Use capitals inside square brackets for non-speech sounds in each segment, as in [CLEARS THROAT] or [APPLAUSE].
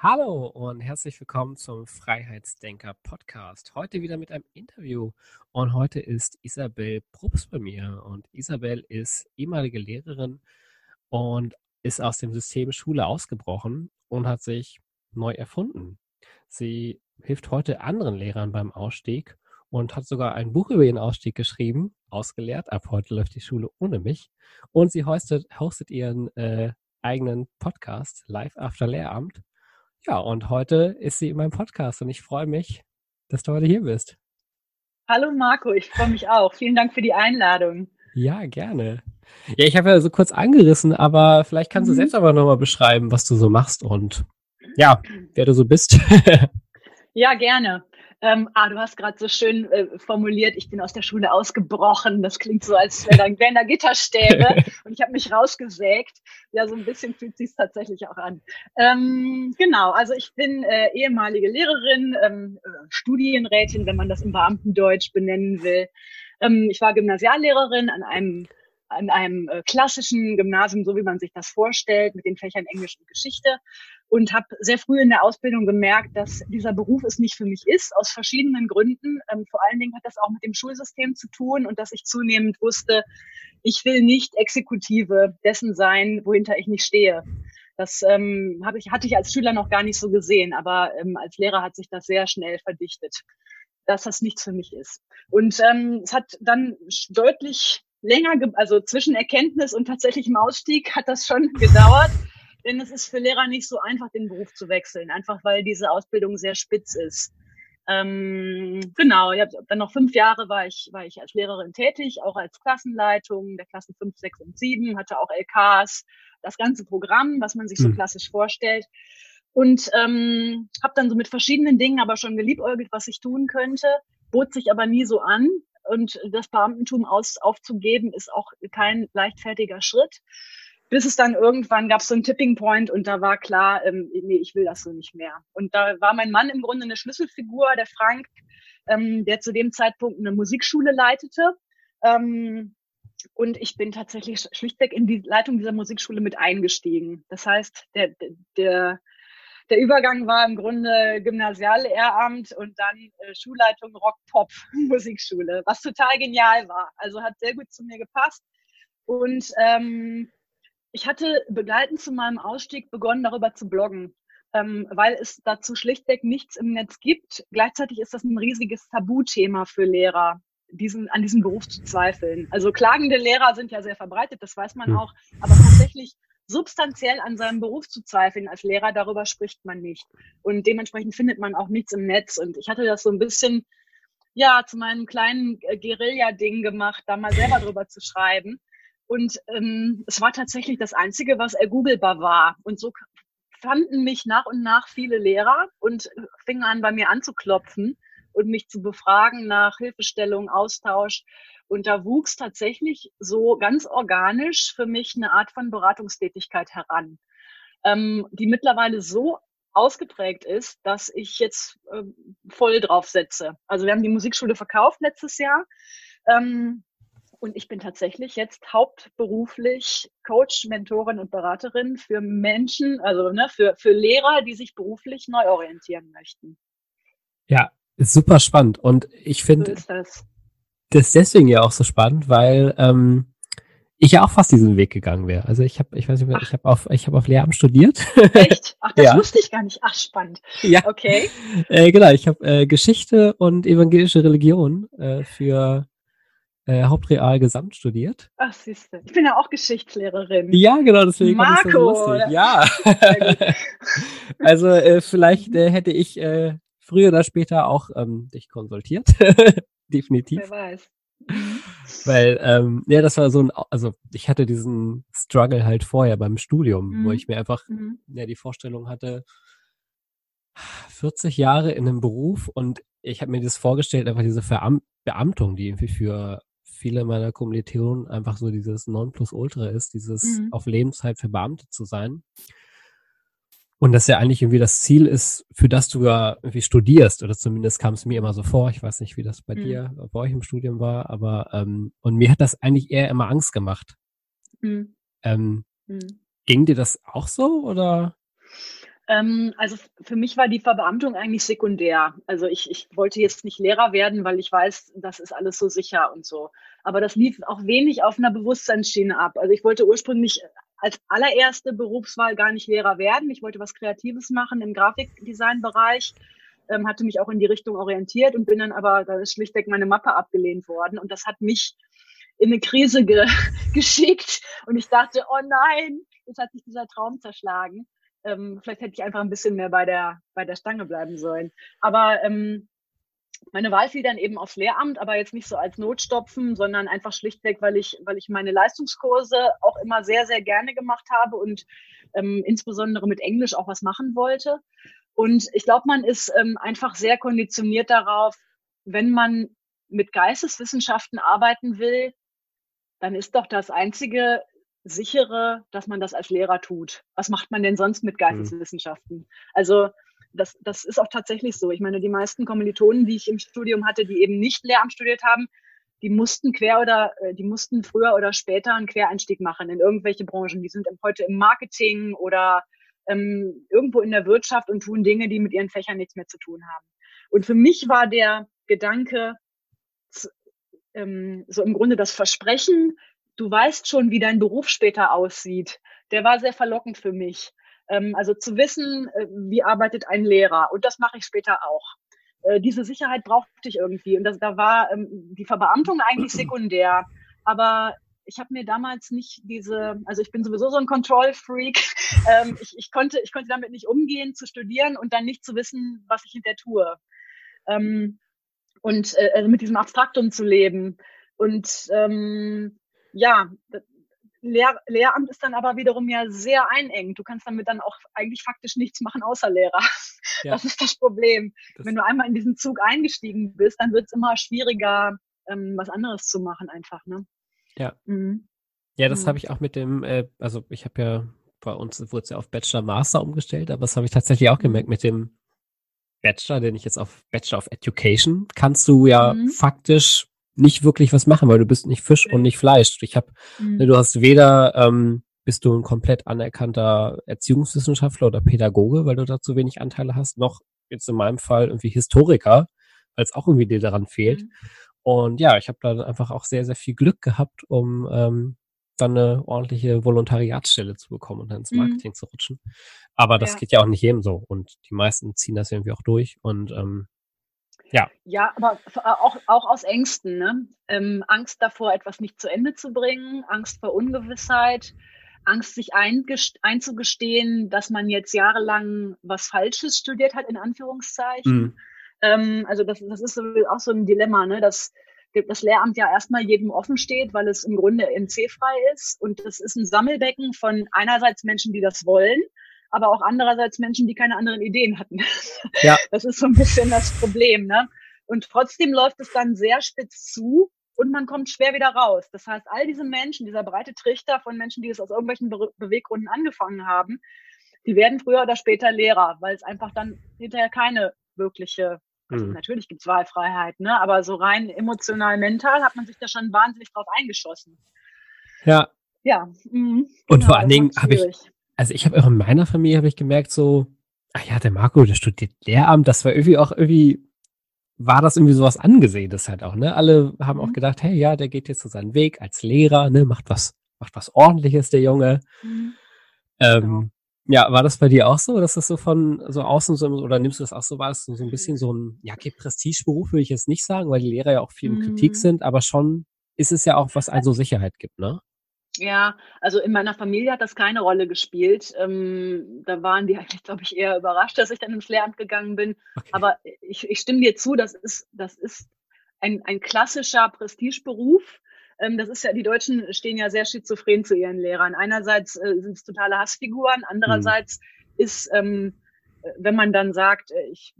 Hallo und herzlich willkommen zum Freiheitsdenker Podcast. Heute wieder mit einem Interview und heute ist Isabel Probst bei mir und Isabel ist ehemalige Lehrerin und ist aus dem System Schule ausgebrochen und hat sich neu erfunden. Sie hilft heute anderen Lehrern beim Ausstieg und hat sogar ein Buch über ihren Ausstieg geschrieben, ausgelehrt. Ab heute läuft die Schule ohne mich. Und sie hostet, hostet ihren äh, eigenen Podcast, Live After Lehramt. Ja, und heute ist sie in meinem Podcast und ich freue mich, dass du heute hier bist. Hallo Marco, ich freue mich auch. Vielen Dank für die Einladung. Ja, gerne. Ja, ich habe ja so kurz angerissen, aber vielleicht kannst du mhm. selbst aber nochmal beschreiben, was du so machst und ja, wer du so bist. [LAUGHS] ja, gerne. Ähm, ah, du hast gerade so schön äh, formuliert, ich bin aus der Schule ausgebrochen. Das klingt so, als wäre da, wär da Gitterstäbe [LAUGHS] und ich habe mich rausgesägt. Ja, so ein bisschen fühlt sich tatsächlich auch an. Ähm, genau, also ich bin äh, ehemalige Lehrerin, ähm, äh, Studienrätin, wenn man das im Beamtendeutsch benennen will. Ähm, ich war Gymnasiallehrerin an einem an einem äh, klassischen Gymnasium, so wie man sich das vorstellt, mit den Fächern Englisch und Geschichte und habe sehr früh in der Ausbildung gemerkt, dass dieser Beruf es nicht für mich ist, aus verschiedenen Gründen. Ähm, vor allen Dingen hat das auch mit dem Schulsystem zu tun und dass ich zunehmend wusste, ich will nicht Exekutive dessen sein, wohinter ich nicht stehe. Das ähm, hab ich, hatte ich als Schüler noch gar nicht so gesehen, aber ähm, als Lehrer hat sich das sehr schnell verdichtet, dass das nichts für mich ist. Und ähm, es hat dann deutlich länger, also zwischen Erkenntnis und tatsächlichem Ausstieg hat das schon [LAUGHS] gedauert. Denn es ist für Lehrer nicht so einfach, den Beruf zu wechseln, einfach weil diese Ausbildung sehr spitz ist. Ähm, genau, ja, dann noch fünf Jahre war ich, war ich als Lehrerin tätig, auch als Klassenleitung der Klassen fünf, sechs und sieben, hatte auch LKs, das ganze Programm, was man sich so mhm. klassisch vorstellt. Und ähm, habe dann so mit verschiedenen Dingen aber schon geliebäugelt, was ich tun könnte, bot sich aber nie so an. Und das Beamtentum aus, aufzugeben, ist auch kein leichtfertiger Schritt bis es dann irgendwann gab so einen Tipping Point und da war klar, ähm, nee, ich will das so nicht mehr. Und da war mein Mann im Grunde eine Schlüsselfigur, der Frank, ähm, der zu dem Zeitpunkt eine Musikschule leitete. Ähm, und ich bin tatsächlich schlichtweg in die Leitung dieser Musikschule mit eingestiegen. Das heißt, der, der, der Übergang war im Grunde Gymnasiallehramt und dann äh, Schulleitung Rock Pop [LAUGHS] Musikschule, was total genial war. Also hat sehr gut zu mir gepasst. Und ähm, ich hatte begleitend zu meinem Ausstieg begonnen, darüber zu bloggen, ähm, weil es dazu schlichtweg nichts im Netz gibt. Gleichzeitig ist das ein riesiges Tabuthema für Lehrer, diesen, an diesem Beruf zu zweifeln. Also klagende Lehrer sind ja sehr verbreitet, das weiß man hm. auch, aber tatsächlich substanziell an seinem Beruf zu zweifeln als Lehrer, darüber spricht man nicht. Und dementsprechend findet man auch nichts im Netz. Und ich hatte das so ein bisschen, ja, zu meinem kleinen äh, Guerilla-Ding gemacht, da mal selber drüber zu schreiben. Und ähm, es war tatsächlich das Einzige, was ergooglebar war. Und so fanden mich nach und nach viele Lehrer und fingen an, bei mir anzuklopfen und mich zu befragen nach Hilfestellung, Austausch. Und da wuchs tatsächlich so ganz organisch für mich eine Art von Beratungstätigkeit heran, ähm, die mittlerweile so ausgeprägt ist, dass ich jetzt äh, voll drauf setze. Also wir haben die Musikschule verkauft letztes Jahr. Ähm, und ich bin tatsächlich jetzt hauptberuflich Coach, Mentorin und Beraterin für Menschen, also ne, für, für Lehrer, die sich beruflich neu orientieren möchten. Ja, ist super spannend. Und ich finde so das. das deswegen ja auch so spannend, weil ähm, ich ja auch fast diesen Weg gegangen wäre. Also ich habe, ich weiß nicht, mehr, ich habe auf, ich habe auf Lehramt studiert. [LAUGHS] Echt? Ach, das ja. wusste ich gar nicht. Ach, spannend. Ja. Okay. [LAUGHS] Äh, genau, ich habe äh, Geschichte und evangelische Religion äh, für äh, Hauptreal Gesamt studiert. Ach, siehst du. Ich bin ja auch Geschichtslehrerin. Ja, genau, deswegen Marco, so lustig. Ja. [LAUGHS] also äh, vielleicht äh, hätte ich äh, früher oder später auch ähm, dich konsultiert. Definitiv. Wer weiß. Weil, ähm, ja, das war so ein, also ich hatte diesen Struggle halt vorher beim Studium, mhm. wo ich mir einfach mhm. ja, die Vorstellung hatte, 40 Jahre in einem Beruf und ich habe mir das vorgestellt, einfach diese Veram Beamtung, die irgendwie für viele meiner Kommilitonen einfach so dieses Nonplusultra ist, dieses mhm. auf Lebenszeit verbeamtet zu sein. Und dass ja eigentlich irgendwie das Ziel ist, für das du ja irgendwie studierst, oder zumindest kam es mir immer so vor. Ich weiß nicht, wie das bei mhm. dir, bei euch im Studium war, aber ähm, und mir hat das eigentlich eher immer Angst gemacht. Mhm. Ähm, mhm. Ging dir das auch so oder? Ähm, also für mich war die Verbeamtung eigentlich sekundär. Also ich, ich wollte jetzt nicht Lehrer werden, weil ich weiß, das ist alles so sicher und so. Aber das lief auch wenig auf einer Bewusstseinsschiene ab. Also ich wollte ursprünglich als allererste Berufswahl gar nicht Lehrer werden. Ich wollte was Kreatives machen im Grafikdesign-Bereich, ähm, hatte mich auch in die Richtung orientiert und bin dann aber, da ist schlichtweg meine Mappe abgelehnt worden. Und das hat mich in eine Krise ge [LAUGHS] geschickt. Und ich dachte, oh nein, jetzt hat sich dieser Traum zerschlagen. Ähm, vielleicht hätte ich einfach ein bisschen mehr bei der, bei der Stange bleiben sollen. Aber ähm, meine Wahl fiel dann eben aufs Lehramt, aber jetzt nicht so als Notstopfen, sondern einfach schlichtweg, weil ich, weil ich meine Leistungskurse auch immer sehr, sehr gerne gemacht habe und ähm, insbesondere mit Englisch auch was machen wollte. Und ich glaube, man ist ähm, einfach sehr konditioniert darauf, wenn man mit Geisteswissenschaften arbeiten will, dann ist doch das einzige sichere, dass man das als Lehrer tut. Was macht man denn sonst mit mhm. Geisteswissenschaften? Also das, das ist auch tatsächlich so. Ich meine, die meisten Kommilitonen, die ich im Studium hatte, die eben nicht Lehramt studiert haben, die mussten quer oder äh, die mussten früher oder später einen Quereinstieg machen in irgendwelche Branchen. Die sind heute im Marketing oder ähm, irgendwo in der Wirtschaft und tun Dinge, die mit ihren Fächern nichts mehr zu tun haben. Und für mich war der Gedanke, ähm, so im Grunde das Versprechen, du weißt schon, wie dein Beruf später aussieht, der war sehr verlockend für mich. Ähm, also zu wissen, äh, wie arbeitet ein Lehrer. Und das mache ich später auch. Äh, diese Sicherheit brauchte ich irgendwie. Und das, da war ähm, die Verbeamtung eigentlich sekundär. Aber ich habe mir damals nicht diese, also ich bin sowieso so ein Control-Freak. [LAUGHS] Ähm, ich, ich, konnte, ich konnte damit nicht umgehen, zu studieren und dann nicht zu wissen, was ich hinter tue. Und äh, also mit diesem Abstraktum zu leben. Und ähm, ja, Lehr Lehramt ist dann aber wiederum ja sehr einengend. Du kannst damit dann auch eigentlich faktisch nichts machen außer Lehrer. [LAUGHS] Ja. Das ist das Problem. Das Wenn du einmal in diesen Zug eingestiegen bist, dann wird es immer schwieriger, ähm, was anderes zu machen einfach. Ne? Ja. Mhm. Ja, das mhm. habe ich auch mit dem, äh, also ich habe ja, bei uns wurde es ja auf Bachelor Master umgestellt, aber das habe ich tatsächlich auch gemerkt mhm. mit dem Bachelor, den ich jetzt auf Bachelor of Education, kannst du ja mhm. faktisch nicht wirklich was machen, weil du bist nicht Fisch und nicht Fleisch. Ich habe, mhm. Ne, du hast weder ähm, bist du ein komplett anerkannter Erziehungswissenschaftler oder Pädagoge, weil du da zu wenig Anteile hast, noch jetzt in meinem Fall irgendwie Historiker, weil es auch irgendwie dir daran fehlt. Mhm. Und ja, ich habe da einfach auch sehr, sehr viel Glück gehabt, um ähm, dann eine ordentliche Volontariatsstelle zu bekommen und dann ins mhm. Marketing mhm. zu rutschen. Aber das ja. geht ja auch nicht jedem so. Und die meisten ziehen das irgendwie auch durch. Und ähm, ja. Ja, aber auch, auch aus Ängsten, ne? Ähm, Angst davor, etwas nicht zu Ende zu bringen, Angst vor Ungewissheit, Angst, sich einzugestehen, dass man jetzt jahrelang was Falsches studiert hat, in Anführungszeichen. Mhm. Ähm, also das, das ist auch so ein Dilemma, ne? dass das Lehramt ja erstmal jedem offen steht, weil es im Grunde MC-frei ist. Und das ist ein Sammelbecken von einerseits Menschen, die das wollen, aber auch andererseits Menschen, die keine anderen Ideen hatten. [LAUGHS] Ja. Das ist so ein bisschen das Problem. Ne? Und trotzdem läuft es dann sehr spitz zu und man kommt schwer wieder raus. Das heißt, all diese Menschen, dieser breite Trichter von Menschen, die es aus irgendwelchen Be Beweggründen angefangen haben, die werden früher oder später Lehrer, weil es einfach dann hinterher keine wirkliche, also mhm. natürlich gibt es Wahlfreiheit, ne? aber so rein emotional, mental hat man sich da schon wahnsinnig drauf eingeschossen. Ja. Ja. Mhm. Und genau, vor allen Dingen habe ich, also ich habe auch in meiner Familie habe ich gemerkt so, ach ja, der Marco, der studiert Lehramt, das war irgendwie auch irgendwie, war das irgendwie sowas Angesehenes halt auch, ne? Alle haben auch mhm. gedacht, hey, ja, der geht jetzt so seinen Weg als Lehrer, ne, macht was, macht was ordentliches, der Junge. Mhm. Ähm, genau. Ja, war das bei dir auch so, dass das so von so außen so, oder nimmst du das auch so, war das so, so ein bisschen so ein, ja, okay, Prestigeberuf würde ich jetzt nicht sagen, weil die Lehrer ja auch viel in Kritik mhm. sind, aber schon ist es ja auch, was einen so Sicherheit gibt, ne? Ja, also in meiner Familie hat das keine Rolle gespielt. Ähm, da waren die eigentlich, glaube ich, eher überrascht, dass ich dann ins Lehramt gegangen bin. Okay. Aber ich, ich stimme dir zu, das ist, das ist ein, ein klassischer Prestigeberuf. Ähm, das ist ja, die Deutschen stehen ja sehr schizophren zu ihren Lehrern. Einerseits äh, sind es totale Hassfiguren, andererseits mhm. ist ähm, wenn man dann sagt, äh, ich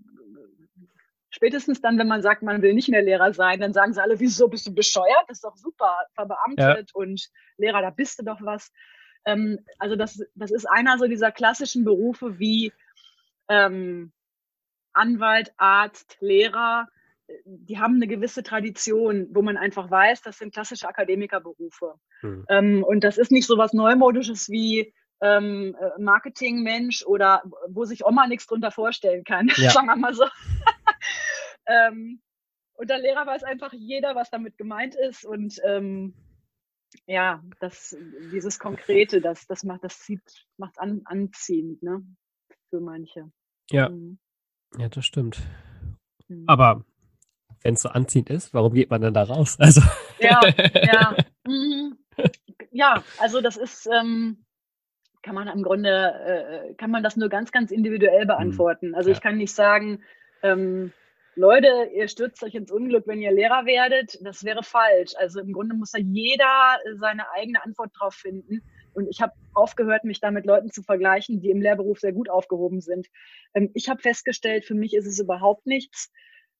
spätestens dann, wenn man sagt, man will nicht mehr Lehrer sein, dann sagen sie alle, wieso bist du bescheuert? Das ist doch super, verbeamtet ja. und Lehrer, da bist du doch was. Ähm, also das, das ist einer so dieser klassischen Berufe wie ähm, Anwalt, Arzt, Lehrer. Die haben eine gewisse Tradition, wo man einfach weiß, das sind klassische Akademikerberufe. Hm. Ähm, und das ist nicht so was Neumodisches wie ähm, äh, Marketingmensch oder wo sich Oma nichts drunter vorstellen kann, [LAUGHS] ja. sagen wir mal so. [LAUGHS] ähm, und der Lehrer weiß einfach jeder, was damit gemeint ist und ähm, ja, das, dieses Konkrete, das, das macht, das zieht, macht an, anziehend, ne, für manche. Ja, mhm. ja, das stimmt. Mhm. Aber wenn es so anziehend ist, warum geht man denn da raus? [LAUGHS] Also. Ja, ja. Mhm. Ja, also das ist, ähm, kann man im Grunde, äh, kann man das nur ganz, ganz individuell mhm. beantworten. Also ja. ich kann nicht sagen, ähm, Leute, ihr stürzt euch ins Unglück, wenn ihr Lehrer werdet. Das wäre falsch. Also im Grunde muss da jeder seine eigene Antwort drauf finden. Und ich habe aufgehört, mich da mit Leuten zu vergleichen, die im Lehrberuf sehr gut aufgehoben sind. Ähm, ich habe festgestellt, für mich ist es überhaupt nichts.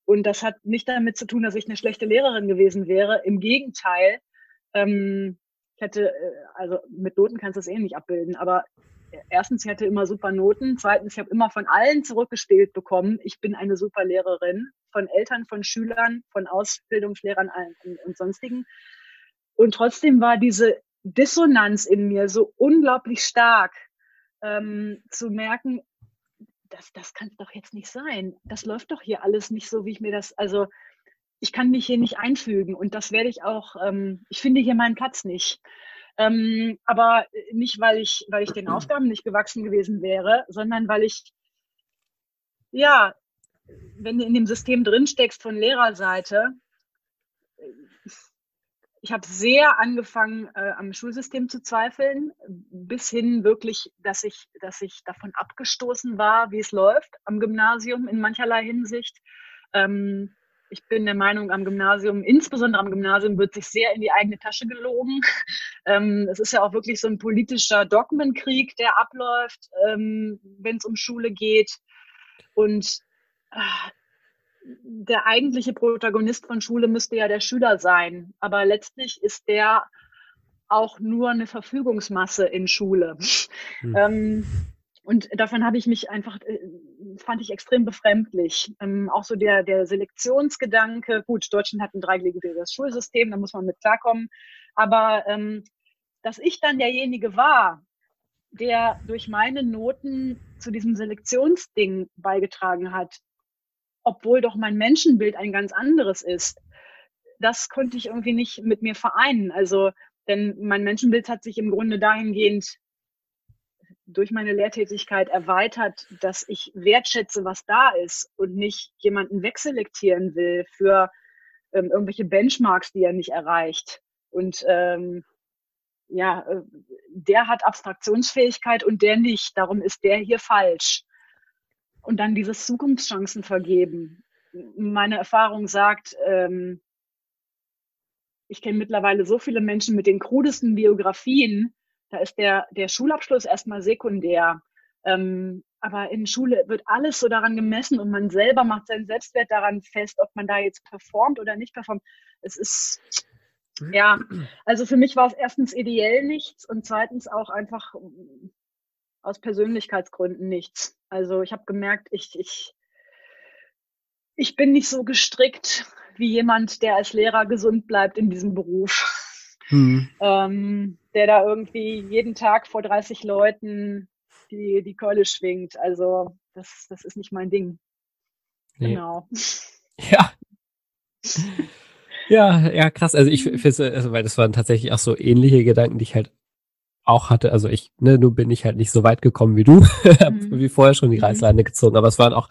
Und das hat nicht damit zu tun, dass ich eine schlechte Lehrerin gewesen wäre. Im Gegenteil, ähm, ich hätte, äh, also mit Noten kannst du es eh nicht abbilden, aber erstens, ich hatte immer super Noten. Zweitens, ich habe immer von allen zurückgespielt bekommen. Ich bin eine super Lehrerin. Von Eltern, von Schülern, von Ausbildungslehrern und sonstigen. Und trotzdem war diese Dissonanz in mir so unglaublich stark, ähm, zu merken, das, das kann doch jetzt nicht sein. Das läuft doch hier alles nicht so, wie ich mir das, also ich kann mich hier nicht einfügen und das werde ich auch, ähm, ich finde hier meinen Platz nicht. Ähm, aber nicht, weil ich, weil ich den Aufgaben nicht gewachsen gewesen wäre, sondern weil ich, ja, wenn du in dem System drinsteckst von Lehrerseite, ich habe sehr angefangen, äh, am Schulsystem zu zweifeln, bis hin wirklich, dass ich, dass ich davon abgestoßen war, wie es läuft am Gymnasium in mancherlei Hinsicht. Ähm, ich bin der Meinung, am Gymnasium, insbesondere am Gymnasium, wird sich sehr in die eigene Tasche gelogen. [LAUGHS] Ähm, es ist ja auch wirklich so ein politischer Dogmenkrieg, der abläuft, ähm, wenn es um Schule geht. Und äh, der eigentliche Protagonist von Schule müsste ja der Schüler sein. Aber letztlich ist der auch nur eine Verfügungsmasse in Schule. Hm. Ähm, und davon habe ich mich einfach, äh, fand ich extrem befremdlich. Ähm, auch so der, der Selektionsgedanke. Gut, Deutschland hat ein dreigliedriges Schulsystem, da muss man mit klarkommen. Aber ähm, dass ich dann derjenige war, der durch meine Noten zu diesem Selektionsding beigetragen hat, obwohl doch mein Menschenbild ein ganz anderes ist, das konnte ich irgendwie nicht mit mir vereinen. Also, denn mein Menschenbild hat sich im Grunde dahingehend durch meine Lehrtätigkeit erweitert, dass ich wertschätze, was da ist und nicht jemanden wegselektieren will für ähm, irgendwelche Benchmarks, die er nicht erreicht. Und ähm, ja, äh, der hat Abstraktionsfähigkeit und der nicht. Darum ist der hier falsch. Und dann dieses Zukunftschancen vergeben. Meine Erfahrung sagt, ähm, ich kenne mittlerweile so viele Menschen mit den krudesten Biografien, da ist der, der Schulabschluss erstmal sekundär. Ähm, aber in Schule wird alles so daran gemessen und man selber macht seinen Selbstwert daran fest, ob man da jetzt performt oder nicht performt. Es ist, ja, also für mich war es erstens ideell nichts und zweitens auch einfach aus Persönlichkeitsgründen nichts. Also ich habe gemerkt, ich, ich, ich bin nicht so gestrickt wie jemand, der als Lehrer gesund bleibt in diesem Beruf. Hm. Ähm, der da irgendwie jeden Tag vor 30 Leuten die, die Keule schwingt. Also das, das ist nicht mein Ding. Nee. Genau. [LAUGHS] Ja. ja, ja, krass. Also ich finde, also, weil das waren tatsächlich auch so ähnliche Gedanken, die ich halt auch hatte. Also ich, ne, nun bin ich halt nicht so weit gekommen wie du, [LAUGHS] mhm. wie vorher schon die mhm. Reißleine gezogen, aber es waren auch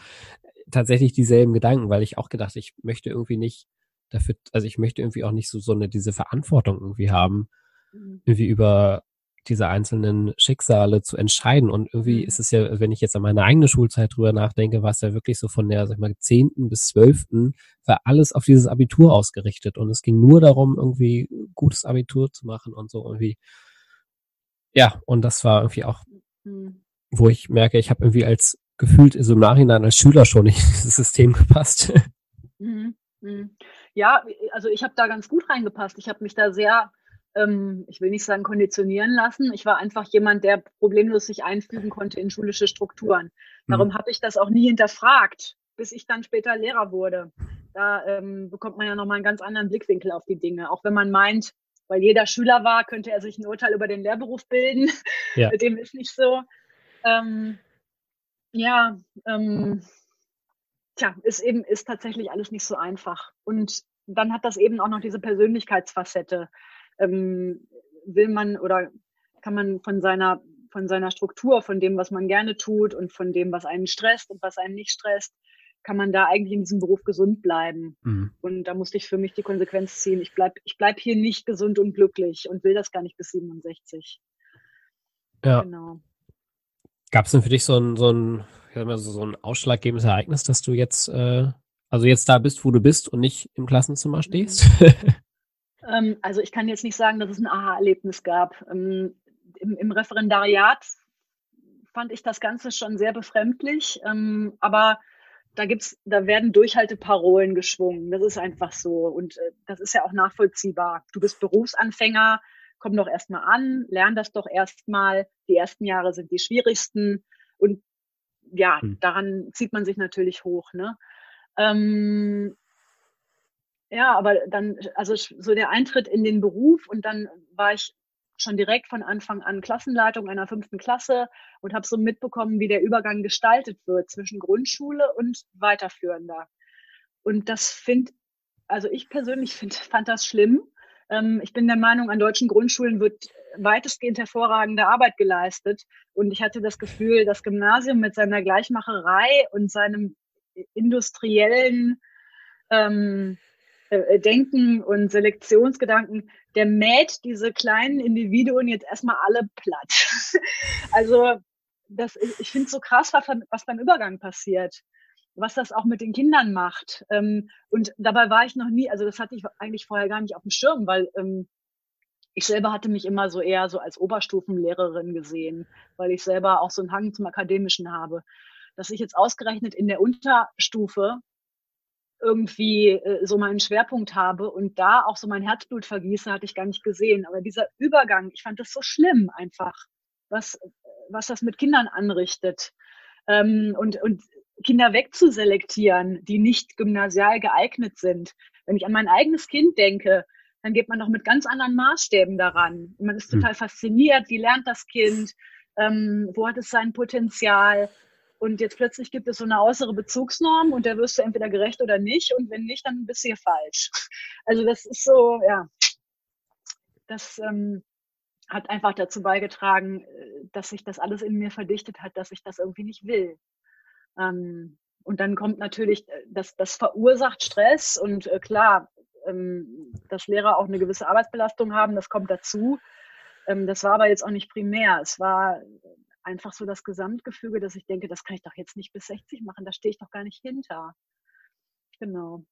tatsächlich dieselben Gedanken, weil ich auch gedacht, ich möchte irgendwie nicht dafür, also ich möchte irgendwie auch nicht so, so eine, diese Verantwortung irgendwie haben, mhm. irgendwie über diese einzelnen Schicksale zu entscheiden. Und irgendwie mhm. ist es ja, wenn ich jetzt an meine eigene Schulzeit drüber nachdenke, war es ja wirklich so von der, sag ich mal, zehnten bis zwölften, war alles auf dieses Abitur ausgerichtet. Und es ging nur darum, irgendwie gutes Abitur zu machen und so irgendwie. Ja, und das war irgendwie auch, mhm. wo ich merke, ich habe irgendwie als gefühlt so im Nachhinein als Schüler schon nicht in dieses System gepasst. Mhm. Mhm. Ja, also ich habe da ganz gut reingepasst. Ich habe mich da sehr, ähm, ich will nicht sagen konditionieren lassen. Ich war einfach jemand, der problemlos sich einfügen konnte in schulische Strukturen. Darum mhm. habe ich das auch nie hinterfragt, bis ich dann später Lehrer wurde. Da ähm, bekommt man ja nochmal einen ganz anderen Blickwinkel auf die Dinge. Auch wenn man meint, weil jeder Schüler war, könnte er sich ein Urteil über den Lehrberuf bilden. Ja. [LAUGHS] Dem ist nicht so. Ähm, ja, ähm, tja, ist eben, ist tatsächlich alles nicht so einfach. Und dann hat das eben auch noch diese Persönlichkeitsfacette. Ähm, will man oder kann man von seiner, von seiner Struktur, von dem, was man gerne tut und von dem, was einen stresst und was einen nicht stresst, kann man da eigentlich in diesem Beruf gesund bleiben. Mhm. Und da musste ich für mich die Konsequenz ziehen. Ich bleib, ich bleib hier nicht gesund und glücklich und will das gar nicht bis 67. Ja. Genau. Gab es denn für dich so ein, so ein, so ein ausschlaggebendes Ereignis, dass du jetzt, äh, also jetzt da bist, wo du bist und nicht im Klassenzimmer stehst? ähm, [LAUGHS] also ich kann jetzt nicht sagen, dass es ein Aha-Erlebnis gab. Ähm, im, im, Referendariat fand ich das Ganze schon sehr befremdlich, ähm, aber da gibt's, da werden Durchhalteparolen geschwungen. Das ist einfach so. Und äh, das ist ja auch nachvollziehbar. Du bist Berufsanfänger, komm doch erstmal an, lern das doch erstmal. Die ersten Jahre sind die schwierigsten. Und ja, hm. daran zieht man sich natürlich hoch. Ne? Ähm, ja, aber dann, also so der Eintritt in den Beruf und dann war ich schon direkt von Anfang an Klassenleitung einer fünften Klasse und habe so mitbekommen, wie der Übergang gestaltet wird zwischen Grundschule und weiterführender. Und das finde, also ich persönlich [LAUGHS] find, fand das schlimm. Ähm, ich bin der Meinung, an deutschen Grundschulen wird weitestgehend hervorragende Arbeit geleistet. Und ich hatte das Gefühl, das Gymnasium mit seiner Gleichmacherei und seinem industriellen ähm, äh, Denken und Selektionsgedanken, der mäht diese kleinen Individuen jetzt erstmal alle platt. [LAUGHS] also das, ich finde es so krass, was, was beim Übergang passiert, was das auch mit den Kindern macht. Ähm, und dabei war ich noch nie, also das hatte ich eigentlich vorher gar nicht auf dem Schirm, weil ähm, ich selber hatte mich immer so eher so als Oberstufenlehrerin gesehen, weil ich selber auch so einen Hang zum Akademischen habe. Dass ich jetzt ausgerechnet in der Unterstufe irgendwie äh, so meinen Schwerpunkt habe und da auch so mein Herzblut vergieße, hatte ich gar nicht gesehen. Aber dieser Übergang, ich fand das so schlimm einfach, was, was das mit Kindern anrichtet. Ähm, und, und Kinder wegzuselektieren, die nicht gymnasial geeignet sind. Wenn ich an mein eigenes Kind denke, dann geht man doch mit ganz anderen Maßstäben daran. Man ist hm. total fasziniert, wie lernt das Kind, ähm, wo hat es sein Potenzial, und jetzt plötzlich gibt es so eine äußere Bezugsnorm und der wirst du entweder gerecht oder nicht. Und wenn nicht, dann bist du hier falsch. [LAUGHS] Also das ist so, ja, das ähm, hat einfach dazu beigetragen, äh, dass sich das alles in mir verdichtet hat, dass ich das irgendwie nicht will. Ähm, und dann kommt natürlich, äh, das, das verursacht Stress und äh, klar, ähm, dass Lehrer auch eine gewisse Arbeitsbelastung haben, das kommt dazu. Ähm, das war aber jetzt auch nicht primär. Es war einfach so das Gesamtgefüge, dass ich denke, das kann ich doch jetzt nicht bis 60 machen, da stehe ich doch gar nicht hinter. Genau.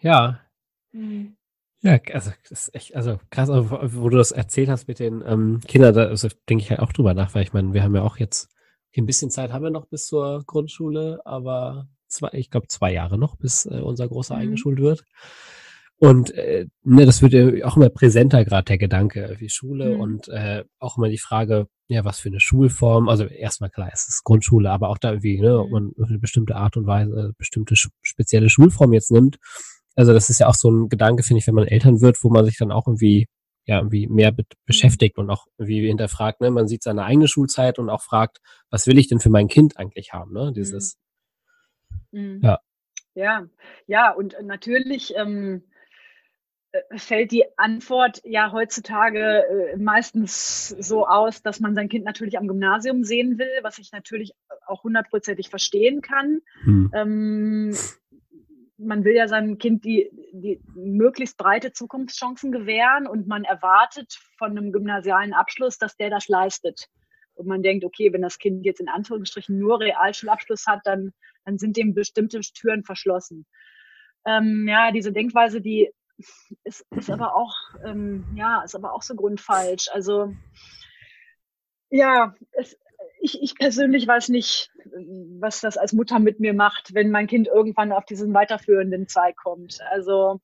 Ja. Mhm. Ja, also das ist echt, also krass, wo du das erzählt hast mit den ähm, Kindern, da also, denke ich halt auch drüber nach, weil ich meine, wir haben ja auch jetzt ein bisschen Zeit haben wir noch bis zur Grundschule, aber zwei, ich glaube zwei Jahre noch, bis äh, unser Großer mhm. eingeschult wird. Und äh, ne, das wird ja auch immer präsenter, gerade der Gedanke, wie Schule mhm. und äh, auch immer die Frage, ja, was für eine Schulform, also erstmal klar, es ist Grundschule, aber auch da irgendwie, ne, ob mhm. man eine bestimmte Art und Weise, bestimmte spezielle Schulform jetzt nimmt. Also das ist ja auch so ein Gedanke, finde ich, wenn man Eltern wird, wo man sich dann auch irgendwie ja irgendwie mehr be mhm. beschäftigt und auch irgendwie hinterfragt, ne, man sieht seine eigene Schulzeit und auch fragt, was will ich denn für mein Kind eigentlich haben, ne, dieses, mhm. ja. Ja, ja, und natürlich, ähm, äh, fällt die Antwort ja heutzutage äh, meistens so aus, dass man sein Kind natürlich am Gymnasium sehen will, was ich natürlich auch hundertprozentig verstehen kann. Hm. Ähm, man will ja seinem Kind die, die möglichst breite Zukunftschancen gewähren und man erwartet von einem gymnasialen Abschluss, dass der das leistet. Und man denkt, okay, wenn das Kind jetzt in Anführungsstrichen nur Realschulabschluss hat, dann, dann sind dem bestimmte Türen verschlossen. Ähm, ja, diese Denkweise, die ist, ist aber auch, ähm, ja, ist aber auch so grundfalsch. Also, ja, es, ich, ich persönlich weiß nicht, was das als Mutter mit mir macht, wenn mein Kind irgendwann auf diesen weiterführenden Zweig kommt. Also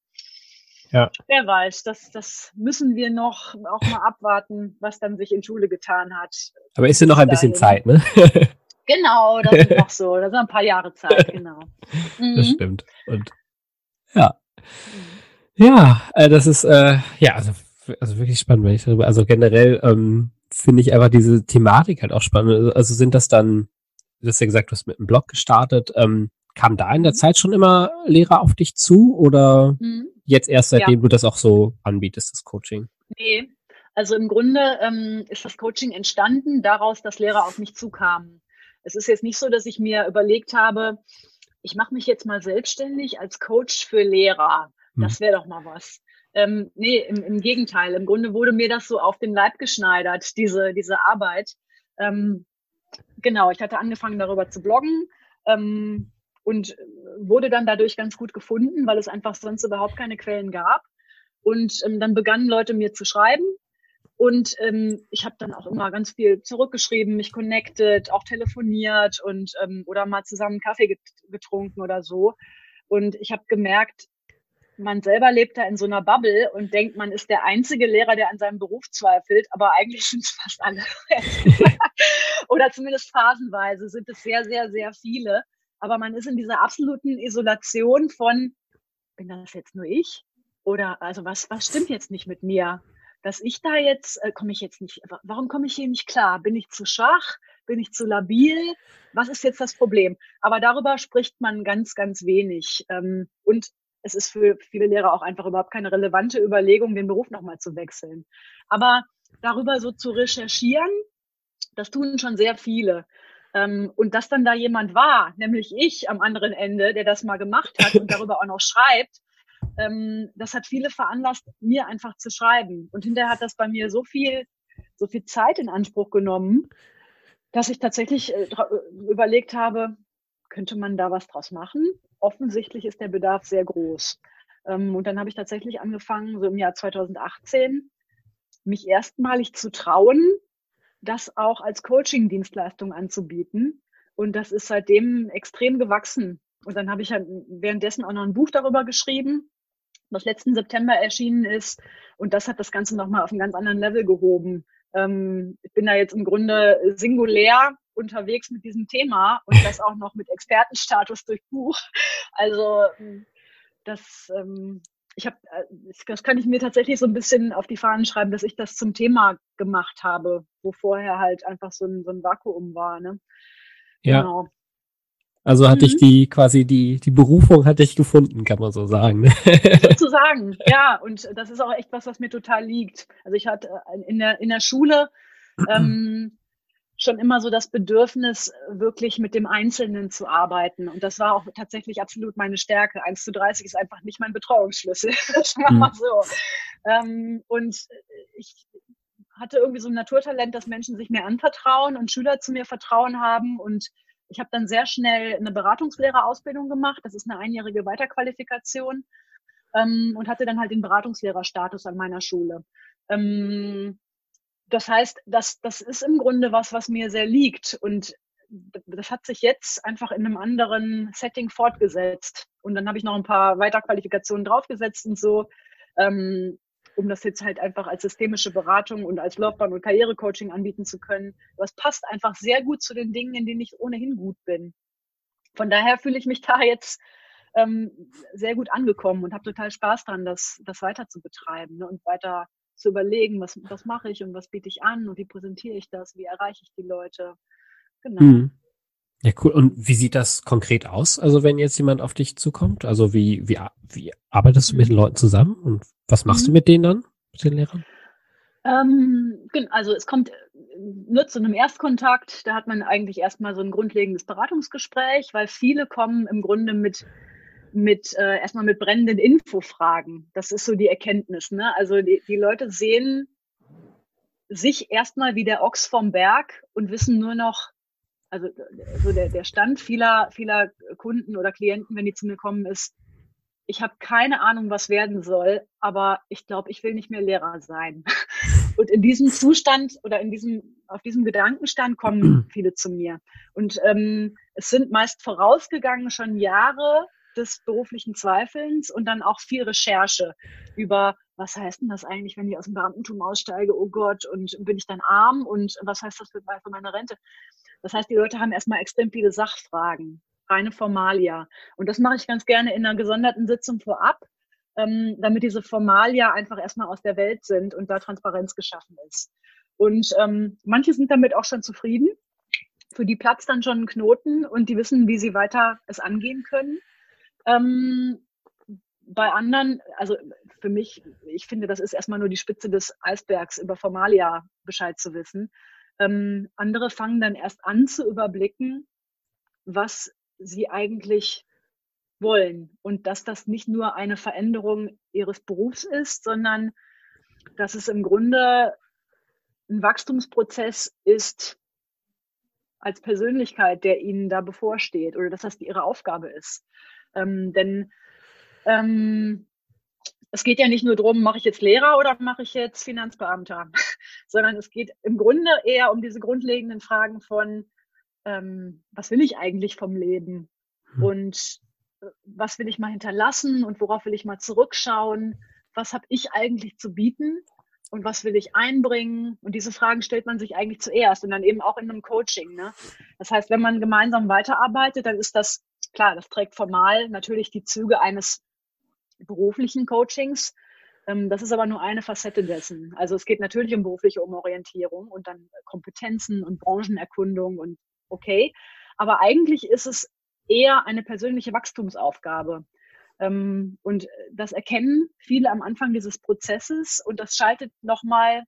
ja. wer weiß, das, das müssen wir noch auch mal abwarten, was dann sich in Schule getan hat. Aber ist ja noch ein bisschen Zeit, ne? [LAUGHS] genau, das ist noch so. Das sind ein paar Jahre Zeit, [LAUGHS] genau. Mhm. Das stimmt. Und ja. Ja, äh, das ist äh, ja also, also wirklich spannend, wenn ich darüber, also generell ähm, finde ich einfach diese Thematik halt auch spannend. Also sind das dann, du hast ja gesagt, du hast mit einem Blog gestartet. Ähm, kam da in der mhm. Zeit schon immer Lehrer auf dich zu oder mhm. jetzt erst seitdem ja. du das auch so anbietest, das Coaching? Nee, also im Grunde ähm, ist das Coaching entstanden daraus, dass Lehrer auf mich zukamen. Es ist jetzt nicht so, dass ich mir überlegt habe, ich mache mich jetzt mal selbstständig als Coach für Lehrer. Das hm. wäre doch mal was. Ähm, nee, im, im Gegenteil. Im Grunde wurde mir das so auf den Leib geschneidert, diese, diese Arbeit. Ähm, genau, ich hatte angefangen darüber zu bloggen ähm, und wurde dann dadurch ganz gut gefunden, weil es einfach sonst überhaupt keine Quellen gab. Und ähm, dann begannen Leute mir zu schreiben. Und ähm, ich habe dann auch immer ganz viel zurückgeschrieben, mich connected, auch telefoniert und ähm, oder mal zusammen Kaffee getrunken oder so. Und ich habe gemerkt, man selber lebt da in so einer Bubble und denkt, man ist der einzige Lehrer, der an seinem Beruf zweifelt, aber eigentlich [LAUGHS] sind es fast alle. [LAUGHS] Oder zumindest phasenweise sind es sehr, sehr, sehr viele. Aber man ist in dieser absoluten Isolation von, bin das jetzt nur ich? Oder also was, was stimmt jetzt nicht mit mir? Dass ich da jetzt, äh, komme ich jetzt nicht, warum komme ich hier nicht klar? Bin ich zu schwach? Bin ich zu labil? Was ist jetzt das Problem? Aber darüber spricht man ganz, ganz wenig. Ähm, und es ist für viele Lehrer auch einfach überhaupt keine relevante Überlegung, den Beruf nochmal zu wechseln. Aber darüber so zu recherchieren, das tun schon sehr viele. Ähm, und dass dann da jemand war, nämlich ich am anderen Ende, der das mal gemacht hat und darüber auch noch schreibt, ähm, das hat viele veranlasst, mir einfach zu schreiben. Und hinterher hat das bei mir so viel, so viel Zeit in Anspruch genommen, dass ich tatsächlich äh, überlegt habe, könnte man da was draus machen? offensichtlich ist der Bedarf sehr groß. Ähm, und dann habe ich tatsächlich angefangen, so im Jahr 2018, mich erstmalig zu trauen, das auch als Coaching-Dienstleistung anzubieten. Und das ist seitdem extrem gewachsen. Und dann habe ich halt währenddessen auch noch ein Buch darüber geschrieben, was letzten September erschienen ist. Und das hat das Ganze nochmal auf einen ganz anderen Level gehoben. Ähm, ich bin da jetzt im Grunde singulär unterwegs mit diesem Thema und das auch noch mit Expertenstatus durch Buch. Also ähm, das, ähm, ich habe, äh, das kann ich mir tatsächlich so ein bisschen auf die Fahnen schreiben, dass ich das zum Thema gemacht habe, wo vorher halt einfach so ein, so ein Vakuum war. Ne? Ja. Genau. Also hatte mhm. ich die quasi die die Berufung hatte ich gefunden, kann man so sagen. [LAUGHS] Sozusagen, ja. Und das ist auch echt was, was mir total liegt. Also ich hatte äh, in der in der Schule [CLEARS THROAT] ähm, schon immer so das Bedürfnis, wirklich mit dem Einzelnen zu arbeiten. Und das war auch tatsächlich absolut meine Stärke. 1 zu 30 ist einfach nicht mein Betreuungsschlüssel. [LAUGHS] War mal so. Ähm, und ich hatte irgendwie so ein Naturtalent, dass Menschen sich mir anvertrauen und Schüler zu mir Vertrauen haben. Und ich habe dann sehr schnell eine Beratungslehrerausbildung gemacht. Das ist eine einjährige Weiterqualifikation. Ähm, und hatte dann halt den Beratungslehrerstatus an meiner Schule. Ähm, das heißt, das, das ist im Grunde was, was mir sehr liegt. Und das hat sich jetzt einfach in einem anderen Setting fortgesetzt. Und dann habe ich noch ein paar Weiterqualifikationen draufgesetzt und so, ähm, um das jetzt halt einfach als systemische Beratung und als Laufbahn- und Karrierecoaching anbieten zu können. Das passt einfach sehr gut zu den Dingen, in denen ich ohnehin gut bin. Von daher fühle ich mich da jetzt ähm, sehr gut angekommen und habe total Spaß dran, das, das weiter zu betreiben ne, und weiter zu überlegen, was, was mache ich und was biete ich an und wie präsentiere ich das, wie erreiche ich die Leute. Genau. Hm. Ja, cool. Und wie sieht das konkret aus? Also wenn jetzt jemand auf dich zukommt, also wie, wie, wie arbeitest du mit den mhm. Leuten zusammen und was machst mhm. du mit denen dann, mit den Lehrern? Ähm, also es kommt nur zu einem Erstkontakt, da hat man eigentlich erstmal so ein grundlegendes Beratungsgespräch, weil viele kommen im Grunde mit mit äh, erstmal mit brennenden Infofragen. Das ist so die Erkenntnis. Ne? Also die, die Leute sehen sich erstmal wie der Ochs vom Berg und wissen nur noch, also so der, der Stand vieler, vieler Kunden oder Klienten, wenn die zu mir kommen, ist, ich habe keine Ahnung, was werden soll, aber ich glaube, ich will nicht mehr Lehrer sein. [LAUGHS] Und in diesem Zustand oder in diesem, auf diesem Gedankenstand kommen [CLEARS THROAT] viele zu mir. Und ähm, es sind meist vorausgegangen schon Jahre des beruflichen Zweifelns und dann auch viel Recherche über, was heißt denn das eigentlich, wenn ich aus dem Beamtentum aussteige, oh Gott, und bin ich dann arm und was heißt das für, meine Rente? Das heißt, die Leute haben erstmal extrem viele Sachfragen, reine Formalia. Und das mache ich ganz gerne in einer gesonderten Sitzung vorab, ähm, damit diese Formalia einfach erstmal aus der Welt sind und da Transparenz geschaffen ist. Und ähm, manche sind damit auch schon zufrieden. Für die platzt dann schon ein Knoten und die wissen, wie sie weiter es angehen können. Ähm, bei anderen, also für mich, ich finde, das ist erstmal nur die Spitze des Eisbergs, über Formalia Bescheid zu wissen. Ähm, andere fangen dann erst an zu überblicken, was sie eigentlich wollen und dass das nicht nur eine Veränderung ihres Berufs ist, sondern dass es im Grunde ein Wachstumsprozess ist als Persönlichkeit, der ihnen da bevorsteht oder dass das ihre Aufgabe ist. Ähm, denn ähm, es geht ja nicht nur darum, mache ich jetzt Lehrer oder mache ich jetzt Finanzbeamter, [LAUGHS] sondern es geht im Grunde eher um diese grundlegenden Fragen von, ähm, was will ich eigentlich vom Leben hm. und äh, was will ich mal hinterlassen und worauf will ich mal zurückschauen, was habe ich eigentlich zu bieten und was will ich einbringen? Und diese Fragen stellt man sich eigentlich zuerst und dann eben auch in einem Coaching. Ne? Das heißt, wenn man gemeinsam weiterarbeitet, dann ist das klar, das trägt formal natürlich die Züge eines beruflichen Coachings. Ähm, das ist aber nur eine Facette dessen. Also es geht natürlich um berufliche Umorientierung und dann Kompetenzen und Branchenerkundung und okay. Aber eigentlich ist es eher eine persönliche Wachstumsaufgabe. Ähm, und das erkennen viele am Anfang dieses Prozesses und das schaltet nochmal